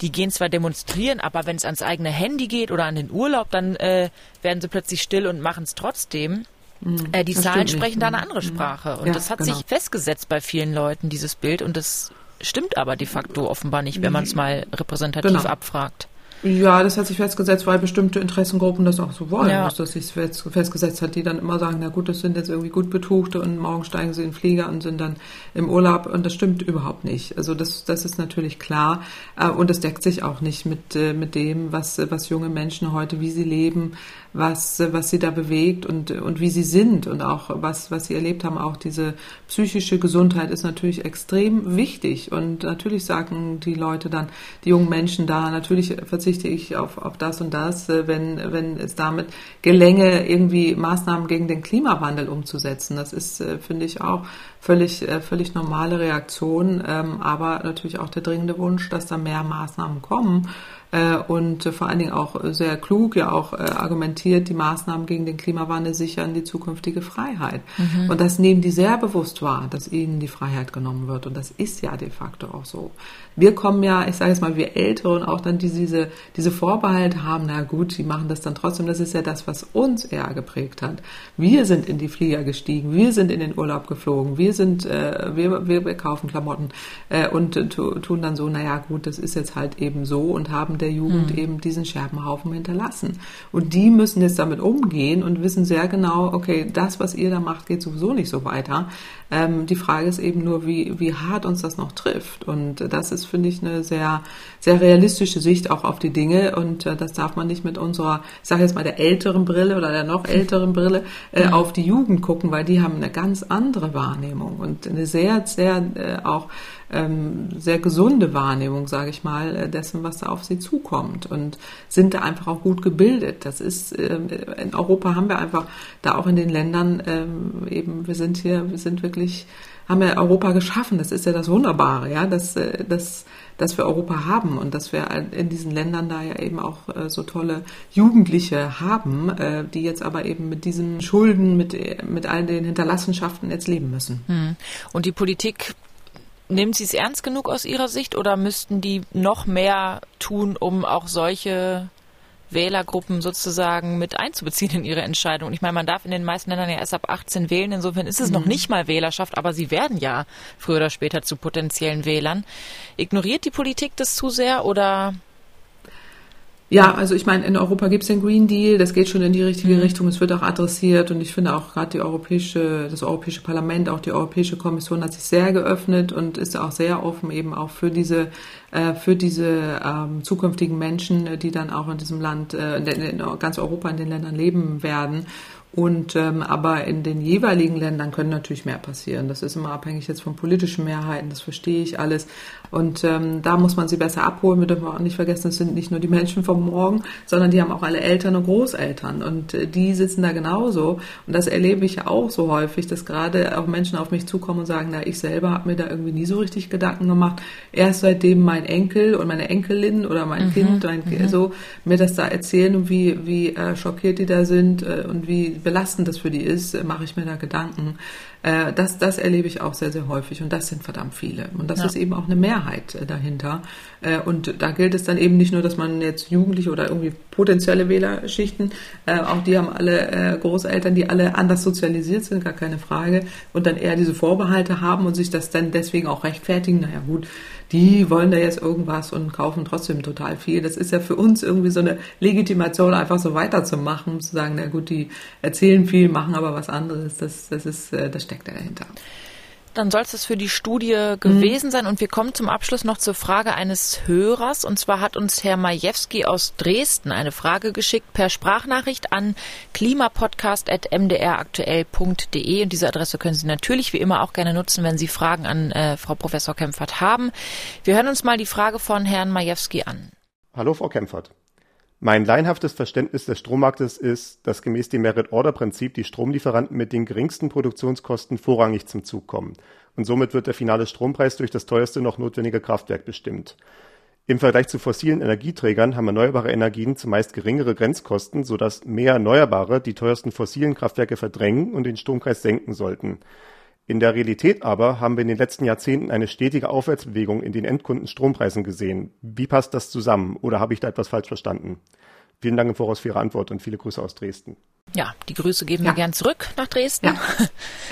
die gehen zwar demonstrieren, aber wenn es ans eigene Handy geht oder an den Urlaub, dann äh, werden sie plötzlich still und machen es trotzdem. Mhm. Äh, die Zahlen sprechen da eine andere mhm. Sprache. Und ja, das hat genau. sich festgesetzt bei vielen Leuten, dieses Bild. Und das stimmt aber de facto offenbar nicht, wenn man es mal repräsentativ genau. abfragt.
Ja, das hat sich festgesetzt, weil bestimmte Interessengruppen das auch so wollen, ja. dass das sich festgesetzt hat, die dann immer sagen, na gut, das sind jetzt irgendwie gut Betuchte und morgen steigen sie in den Flieger und sind dann im Urlaub und das stimmt überhaupt nicht. Also das, das ist natürlich klar äh, und das deckt sich auch nicht mit, äh, mit dem, was, was junge Menschen heute, wie sie leben, was, was sie da bewegt und, und wie sie sind und auch was, was sie erlebt haben. Auch diese psychische Gesundheit ist natürlich extrem wichtig. Und natürlich sagen die Leute dann, die jungen Menschen da, natürlich verzichte ich auf, auf das und das, äh, wenn, wenn es damit gelänge, irgendwie Maßnahmen gegen den Klimawandel umzusetzen. Das ist, äh, finde ich, auch völlig, äh, völlig normale Reaktion, ähm, aber natürlich auch der dringende Wunsch, dass da mehr Maßnahmen kommen äh, und vor allen Dingen auch sehr klug ja auch äh, argumentiert, die Maßnahmen gegen den Klimawandel sichern die zukünftige Freiheit. Mhm. Und das nehmen die sehr bewusst wahr, dass ihnen die Freiheit genommen wird. Und das ist ja de facto auch so. Wir kommen ja, ich sage jetzt mal, wir Älteren auch dann die, diese, diese Vorbehalte haben, na gut, die machen das dann trotzdem. Das ist ja das, was uns eher geprägt hat. Wir sind in die Flieger gestiegen, wir sind in den Urlaub geflogen, wir sind, äh, wir, wir, kaufen Klamotten äh, und tun dann so, naja gut, das ist jetzt halt eben so und haben der Jugend mhm. eben diesen Scherbenhaufen hinterlassen. Und die müssen jetzt damit umgehen und wissen sehr genau, okay, das, was ihr da macht, geht sowieso nicht so weiter. Ähm, die Frage ist eben nur, wie, wie hart uns das noch trifft. Und das ist, finde ich, eine sehr, sehr realistische Sicht auch auf die Dinge. Und äh, das darf man nicht mit unserer, ich sage jetzt mal, der älteren Brille oder der noch älteren Brille äh, mhm. auf die Jugend gucken, weil die haben eine ganz andere Wahrnehmung und eine sehr, sehr äh, auch ähm, sehr gesunde Wahrnehmung, sage ich mal, äh, dessen, was da auf sie zukommt und sind da einfach auch gut gebildet. Das ist ähm, in Europa haben wir einfach da auch in den Ländern ähm, eben, wir sind hier, wir sind wirklich haben wir Europa geschaffen. Das ist ja das Wunderbare, ja, dass, äh, dass, dass wir Europa haben und dass wir in diesen Ländern da ja eben auch äh, so tolle Jugendliche haben, die jetzt aber eben mit diesen Schulden, mit, mit all den Hinterlassenschaften jetzt leben müssen. Hm.
Und die Politik Nehmen Sie es ernst genug aus Ihrer Sicht oder müssten die noch mehr tun, um auch solche Wählergruppen sozusagen mit einzubeziehen in ihre Entscheidung? Ich meine, man darf in den meisten Ländern ja erst ab 18 wählen, insofern ist es mhm. noch nicht mal Wählerschaft, aber sie werden ja früher oder später zu potenziellen Wählern. Ignoriert die Politik das zu sehr oder
ja, also ich meine, in Europa gibt es den Green Deal, das geht schon in die richtige mhm. Richtung, es wird auch adressiert und ich finde auch gerade die europäische, das Europäische Parlament, auch die Europäische Kommission hat sich sehr geöffnet und ist auch sehr offen eben auch für diese äh, für diese ähm, zukünftigen Menschen, die dann auch in diesem Land, äh, in ganz Europa in den Ländern leben werden und ähm, aber in den jeweiligen Ländern können natürlich mehr passieren. Das ist immer abhängig jetzt von politischen Mehrheiten, das verstehe ich alles. Und ähm, da muss man sie besser abholen. Wir dürfen auch nicht vergessen, es sind nicht nur die Menschen vom Morgen, sondern die haben auch alle Eltern und Großeltern. Und äh, die sitzen da genauso. Und das erlebe ich ja auch so häufig, dass gerade auch Menschen auf mich zukommen und sagen, na, ich selber habe mir da irgendwie nie so richtig Gedanken gemacht. Erst seitdem mein Enkel und meine Enkelin oder mein mhm. Kind, mein, mhm. so mir das da erzählen und wie, wie äh, schockiert die da sind äh, und wie belastend das für die ist, mache ich mir da Gedanken. Äh, das, das erlebe ich auch sehr, sehr häufig und das sind verdammt viele. Und das ja. ist eben auch eine Mehrheit äh, dahinter. Äh, und da gilt es dann eben nicht nur, dass man jetzt Jugendliche oder irgendwie potenzielle Wählerschichten, auch die haben alle Großeltern, die alle anders sozialisiert sind, gar keine Frage, und dann eher diese Vorbehalte haben und sich das dann deswegen auch rechtfertigen. Naja gut, die wollen da jetzt irgendwas und kaufen trotzdem total viel. Das ist ja für uns irgendwie so eine Legitimation, einfach so weiterzumachen, zu sagen, na gut, die erzählen viel, machen aber was anderes. Das, das ist, äh, das steckt ja dahinter.
Dann soll es das für die Studie gewesen mhm. sein. Und wir kommen zum Abschluss noch zur Frage eines Hörers. Und zwar hat uns Herr Majewski aus Dresden eine Frage geschickt per Sprachnachricht an klimapodcast.mdraktuell.de. Und diese Adresse können Sie natürlich wie immer auch gerne nutzen, wenn Sie Fragen an äh, Frau Professor Kempfert haben. Wir hören uns mal die Frage von Herrn Majewski an.
Hallo, Frau Kempfert. Mein laienhaftes Verständnis des Strommarktes ist, dass gemäß dem Merit-Order-Prinzip die Stromlieferanten mit den geringsten Produktionskosten vorrangig zum Zug kommen. Und somit wird der finale Strompreis durch das teuerste noch notwendige Kraftwerk bestimmt. Im Vergleich zu fossilen Energieträgern haben erneuerbare Energien zumeist geringere Grenzkosten, sodass mehr Erneuerbare die teuersten fossilen Kraftwerke verdrängen und den Strompreis senken sollten. In der Realität aber haben wir in den letzten Jahrzehnten eine stetige Aufwärtsbewegung in den Endkundenstrompreisen gesehen. Wie passt das zusammen? Oder habe ich da etwas falsch verstanden? Vielen Dank im Voraus für Ihre Antwort und viele Grüße aus Dresden.
Ja, die Grüße geben ja. wir gern zurück nach Dresden. Ja,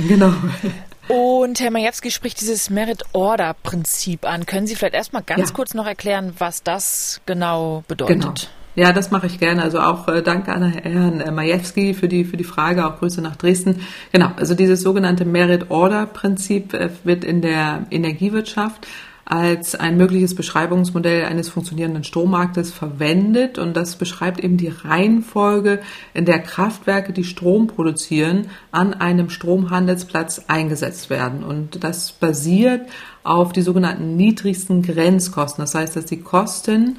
genau.
Und Herr Majewski spricht dieses Merit-Order-Prinzip an. Können Sie vielleicht erstmal ganz ja. kurz noch erklären, was das genau bedeutet? Genau.
Ja, das mache ich gerne. Also auch äh, danke an Herrn äh, Majewski für die, für die Frage, auch Grüße nach Dresden. Genau, also dieses sogenannte Merit-Order-Prinzip äh, wird in der Energiewirtschaft als ein mögliches Beschreibungsmodell eines funktionierenden Strommarktes verwendet und das beschreibt eben die Reihenfolge, in der Kraftwerke, die Strom produzieren, an einem Stromhandelsplatz eingesetzt werden. Und das basiert auf die sogenannten niedrigsten Grenzkosten. Das heißt, dass die Kosten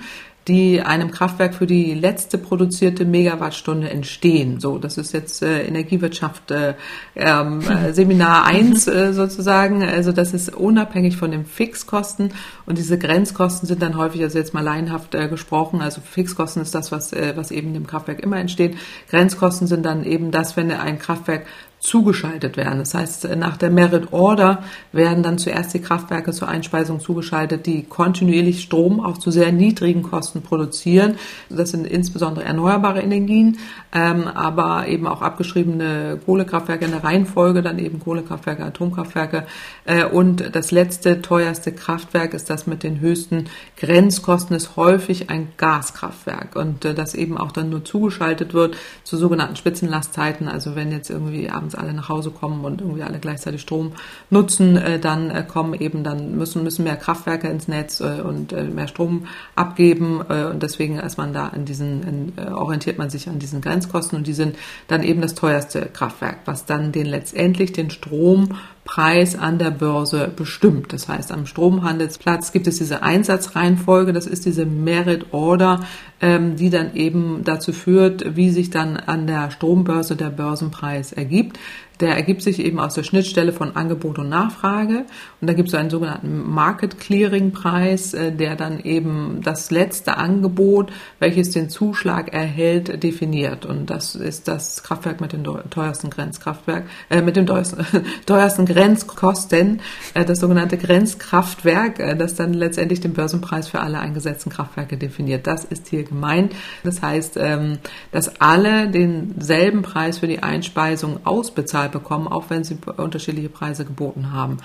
die einem Kraftwerk für die letzte produzierte Megawattstunde entstehen. So, das ist jetzt äh, Energiewirtschaft äh, ähm, äh, Seminar 1 äh, sozusagen. Also das ist unabhängig von den Fixkosten und diese Grenzkosten sind dann häufig, also jetzt mal laienhaft äh, gesprochen, also Fixkosten ist das, was, äh, was eben dem Kraftwerk immer entsteht. Grenzkosten sind dann eben das, wenn ein Kraftwerk zugeschaltet werden. Das heißt, nach der Merit Order werden dann zuerst die Kraftwerke zur Einspeisung zugeschaltet, die kontinuierlich Strom auch zu sehr niedrigen Kosten produzieren. Das sind insbesondere erneuerbare Energien, ähm, aber eben auch abgeschriebene Kohlekraftwerke in der Reihenfolge, dann eben Kohlekraftwerke, Atomkraftwerke. Äh, und das letzte, teuerste Kraftwerk ist das mit den höchsten Grenzkosten, ist häufig ein Gaskraftwerk und äh, das eben auch dann nur zugeschaltet wird zu sogenannten Spitzenlastzeiten. Also wenn jetzt irgendwie abends abends alle nach Hause kommen und irgendwie alle gleichzeitig Strom nutzen, äh, dann äh, kommen eben, dann müssen, müssen mehr Kraftwerke ins Netz äh, und äh, mehr Strom abgeben äh, und deswegen ist man da in diesen, in, äh, orientiert man sich an diesen Grenzkosten und die sind dann eben das teuerste Kraftwerk, was dann den letztendlich den Strom Preis an der Börse bestimmt. Das heißt, am Stromhandelsplatz gibt es diese Einsatzreihenfolge, das ist diese Merit Order, ähm, die dann eben dazu führt, wie sich dann an der Strombörse der Börsenpreis ergibt. Der ergibt sich eben aus der Schnittstelle von Angebot und Nachfrage. Und da gibt es einen sogenannten Market Clearing Preis, äh, der dann eben das letzte Angebot, welches den Zuschlag erhält, definiert. Und das ist das Kraftwerk mit dem teuersten Grenzkraftwerk, äh, mit dem teuersten, teuersten Grenzkosten, äh, das sogenannte Grenzkraftwerk, äh, das dann letztendlich den Börsenpreis für alle eingesetzten Kraftwerke definiert. Das ist hier gemeint. Das heißt, ähm, dass alle denselben Preis für die Einspeisung ausbezahlen bekommen, auch wenn sie unterschiedliche Preise geboten haben.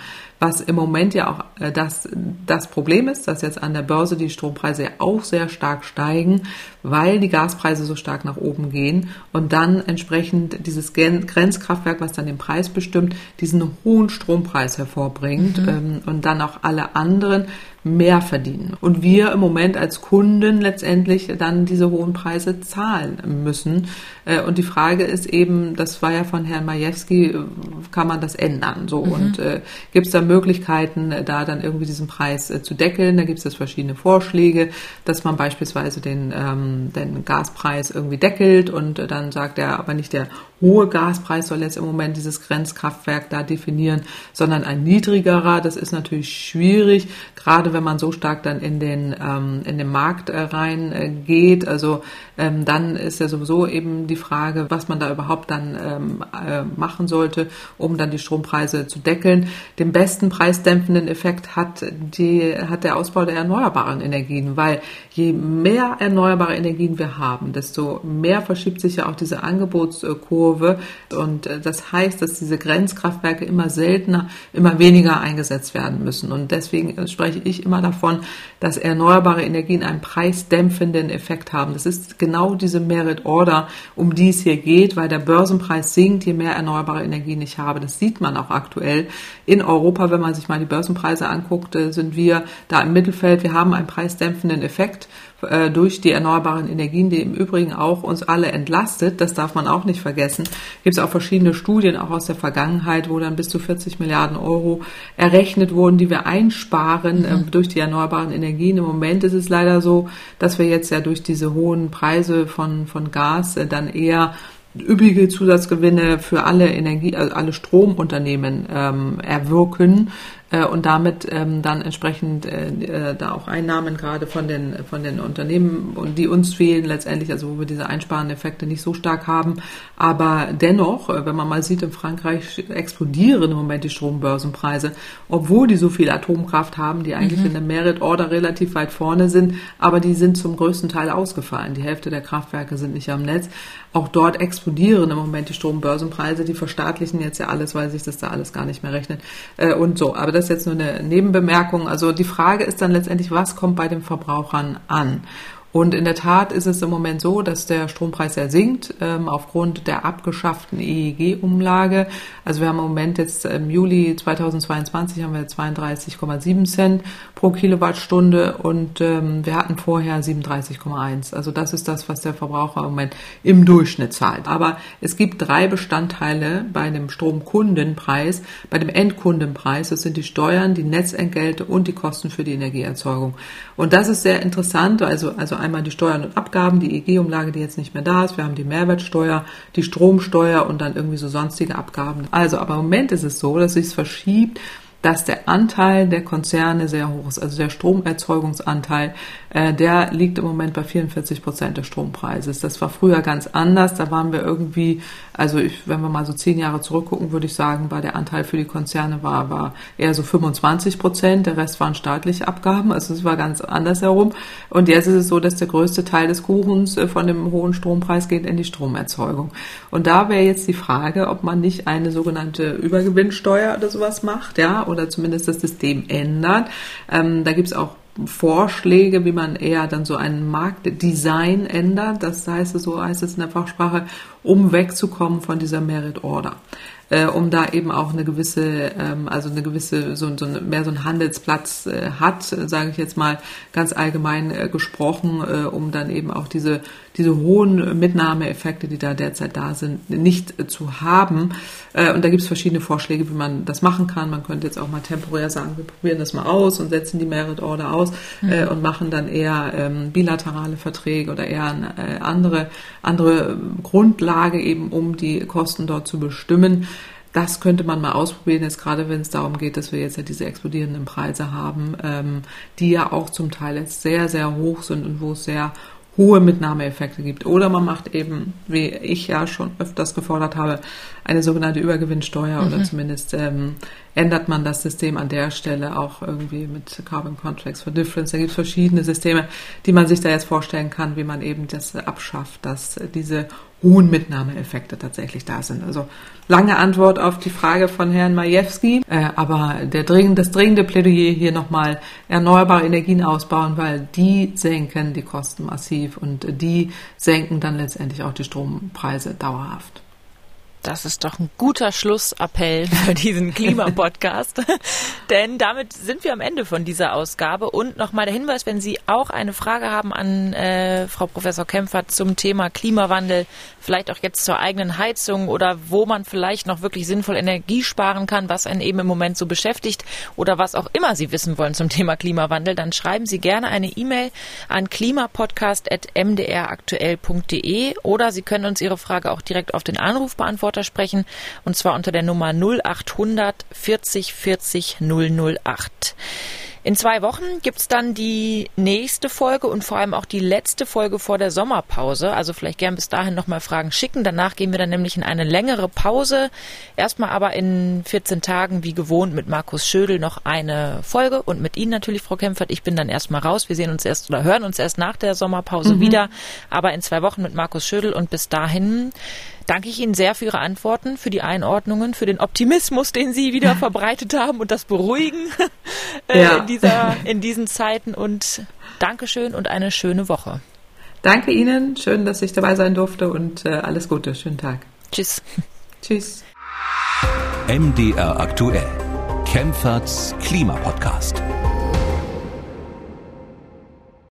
Was im Moment ja auch äh, das, das Problem ist, dass jetzt an der Börse die Strompreise ja auch sehr stark steigen, weil die Gaspreise so stark nach oben gehen und dann entsprechend dieses Grenzkraftwerk, was dann den Preis bestimmt, diesen hohen Strompreis hervorbringt mhm. ähm, und dann auch alle anderen mehr verdienen. Und wir im Moment als Kunden letztendlich dann diese hohen Preise zahlen müssen. Äh, und die Frage ist eben, das war ja von Herrn Majewski, kann man das ändern? So mhm. und äh, gibt es da Möglichkeiten, da dann irgendwie diesen Preis äh, zu deckeln? Da gibt es verschiedene Vorschläge, dass man beispielsweise den, ähm, den Gaspreis irgendwie deckelt und äh, dann sagt er, aber nicht der hohe Gaspreis soll jetzt im Moment dieses Grenzkraftwerk da definieren, sondern ein niedrigerer. Das ist natürlich schwierig, gerade wenn man so stark dann in den, ähm, in den Markt äh, reingeht. Also ähm, dann ist ja sowieso eben die Frage, was man da überhaupt dann ähm, äh, machen sollte, um dann die Strompreise zu deckeln. Den besten preisdämpfenden Effekt hat, die, hat der Ausbau der erneuerbaren Energien, weil je mehr erneuerbare Energien wir haben, desto mehr verschiebt sich ja auch diese Angebotskurve. Und äh, das heißt, dass diese Grenzkraftwerke immer seltener, immer weniger eingesetzt werden müssen. Und deswegen spreche ich immer davon, dass erneuerbare Energien einen preisdämpfenden Effekt haben. Das ist genau diese Merit Order, um die es hier geht, weil der Börsenpreis sinkt, je mehr erneuerbare Energien ich habe. Das sieht man auch aktuell. In Europa, wenn man sich mal die Börsenpreise anguckt, äh, sind wir da im Mittelfeld. Wir haben einen preisdämpfenden Effekt äh, durch die erneuerbaren Energien, die im Übrigen auch uns alle entlastet. Das darf man auch nicht vergessen. Gibt es auch verschiedene Studien, auch aus der Vergangenheit, wo dann bis zu 40 Milliarden Euro errechnet wurden, die wir einsparen mhm. äh, durch die erneuerbaren Energien. Im Moment ist es leider so, dass wir jetzt ja durch diese hohen Preise von, von Gas äh, dann eher übrige Zusatzgewinne für alle Energie, also alle Stromunternehmen ähm, erwirken, äh, und damit ähm, dann entsprechend äh, äh, da auch Einnahmen gerade von den von den Unternehmen und die uns fehlen letztendlich, also wo wir diese einsparenden Effekte nicht so stark haben, aber dennoch, äh, wenn man mal sieht, in Frankreich explodieren im Moment die Strombörsenpreise, obwohl die so viel Atomkraft haben, die eigentlich mhm. in der Merit Order relativ weit vorne sind, aber die sind zum größten Teil ausgefallen. Die Hälfte der Kraftwerke sind nicht am Netz. Auch dort explodieren im Moment die Strombörsenpreise. Die verstaatlichen jetzt ja alles, weil sich das da alles gar nicht mehr rechnet äh, und so. Aber das ist jetzt nur eine Nebenbemerkung. Also die Frage ist dann letztendlich, was kommt bei den Verbrauchern an? Und in der Tat ist es im Moment so, dass der Strompreis ja sinkt ähm, aufgrund der abgeschafften EEG-Umlage. Also wir haben im Moment jetzt im Juli 2022 haben wir 32,7 Cent pro Kilowattstunde und ähm, wir hatten vorher 37,1. Also das ist das, was der Verbraucher im Moment im Durchschnitt zahlt. Aber es gibt drei Bestandteile bei dem Stromkundenpreis. Bei dem Endkundenpreis, das sind die Steuern, die Netzentgelte und die Kosten für die Energieerzeugung. Und das ist sehr interessant. Also, also einmal die Steuern und Abgaben, die EG-Umlage, die jetzt nicht mehr da ist. Wir haben die Mehrwertsteuer, die Stromsteuer und dann irgendwie so sonstige Abgaben. Also, aber im Moment ist es so, dass sich es verschiebt dass der Anteil der Konzerne sehr hoch ist. Also der Stromerzeugungsanteil, äh, der liegt im Moment bei 44 Prozent des Strompreises. Das war früher ganz anders. Da waren wir irgendwie, also ich, wenn wir mal so zehn Jahre zurückgucken, würde ich sagen, war der Anteil für die Konzerne war, war eher so 25 Prozent. Der Rest waren staatliche Abgaben. Also es war ganz anders herum. Und jetzt ist es so, dass der größte Teil des Kuchens äh, von dem hohen Strompreis geht in die Stromerzeugung. Und da wäre jetzt die Frage, ob man nicht eine sogenannte Übergewinnsteuer oder sowas macht, ja, oder zumindest das System ändert. Ähm, da gibt es auch Vorschläge, wie man eher dann so ein Marktdesign ändert. Das heißt, so heißt es in der Fachsprache, um wegzukommen von dieser Merit Order äh, um da eben auch eine gewisse, ähm, also eine gewisse, so, so mehr so ein Handelsplatz äh, hat, sage ich jetzt mal ganz allgemein äh, gesprochen, äh, um dann eben auch diese diese hohen Mitnahmeeffekte, die da derzeit da sind, nicht äh, zu haben. Äh, und da gibt es verschiedene Vorschläge, wie man das machen kann. Man könnte jetzt auch mal temporär sagen, wir probieren das mal aus und setzen die Merit Order aus mhm. äh, und machen dann eher ähm, bilaterale Verträge oder eher eine andere, andere Grundlage eben, um die Kosten dort zu bestimmen. Das könnte man mal ausprobieren, jetzt gerade wenn es darum geht, dass wir jetzt ja diese explodierenden Preise haben, ähm, die ja auch zum Teil jetzt sehr, sehr hoch sind und wo es sehr hohe Mitnahmeeffekte gibt. Oder man macht eben, wie ich ja schon öfters gefordert habe, eine sogenannte Übergewinnsteuer mhm. oder zumindest ähm, ändert man das System an der Stelle auch irgendwie mit Carbon Contracts for Difference. Da gibt es verschiedene Systeme, die man sich da jetzt vorstellen kann, wie man eben das abschafft, dass diese hohen Mitnahmeeffekte tatsächlich da sind. Also lange Antwort auf die Frage von Herrn Majewski, äh, aber der dringend, das dringende Plädoyer hier nochmal erneuerbare Energien ausbauen, weil die senken die Kosten massiv und die senken dann letztendlich auch die Strompreise dauerhaft.
Das ist doch ein guter Schlussappell für diesen Klimapodcast. Denn damit sind wir am Ende von dieser Ausgabe. Und nochmal der Hinweis, wenn Sie auch eine Frage haben an äh, Frau Professor Kempfert zum Thema Klimawandel, vielleicht auch jetzt zur eigenen Heizung oder wo man vielleicht noch wirklich sinnvoll Energie sparen kann, was einen eben im Moment so beschäftigt oder was auch immer Sie wissen wollen zum Thema Klimawandel, dann schreiben Sie gerne eine E-Mail an klimapodcast.mdraktuell.de oder Sie können uns Ihre Frage auch direkt auf den Anruf beantworten Reporter sprechen und zwar unter der Nummer 0800 40 40 008. In zwei Wochen gibt's dann die nächste Folge und vor allem auch die letzte Folge vor der Sommerpause. Also vielleicht gern bis dahin nochmal Fragen schicken. Danach gehen wir dann nämlich in eine längere Pause. Erstmal aber in 14 Tagen wie gewohnt mit Markus Schödel noch eine Folge und mit Ihnen natürlich, Frau Kempfert. Ich bin dann erstmal raus. Wir sehen uns erst oder hören uns erst nach der Sommerpause mhm. wieder. Aber in zwei Wochen mit Markus Schödel und bis dahin danke ich Ihnen sehr für Ihre Antworten, für die Einordnungen, für den Optimismus, den Sie wieder verbreitet haben und das Beruhigen äh, ja. in, dieser, in diesen Zeiten. Und Dankeschön und eine schöne Woche.
Danke Ihnen, schön, dass ich dabei sein durfte und äh, alles Gute, schönen Tag.
Tschüss.
Tschüss.
MDR aktuell. Kempferts Klimapodcast.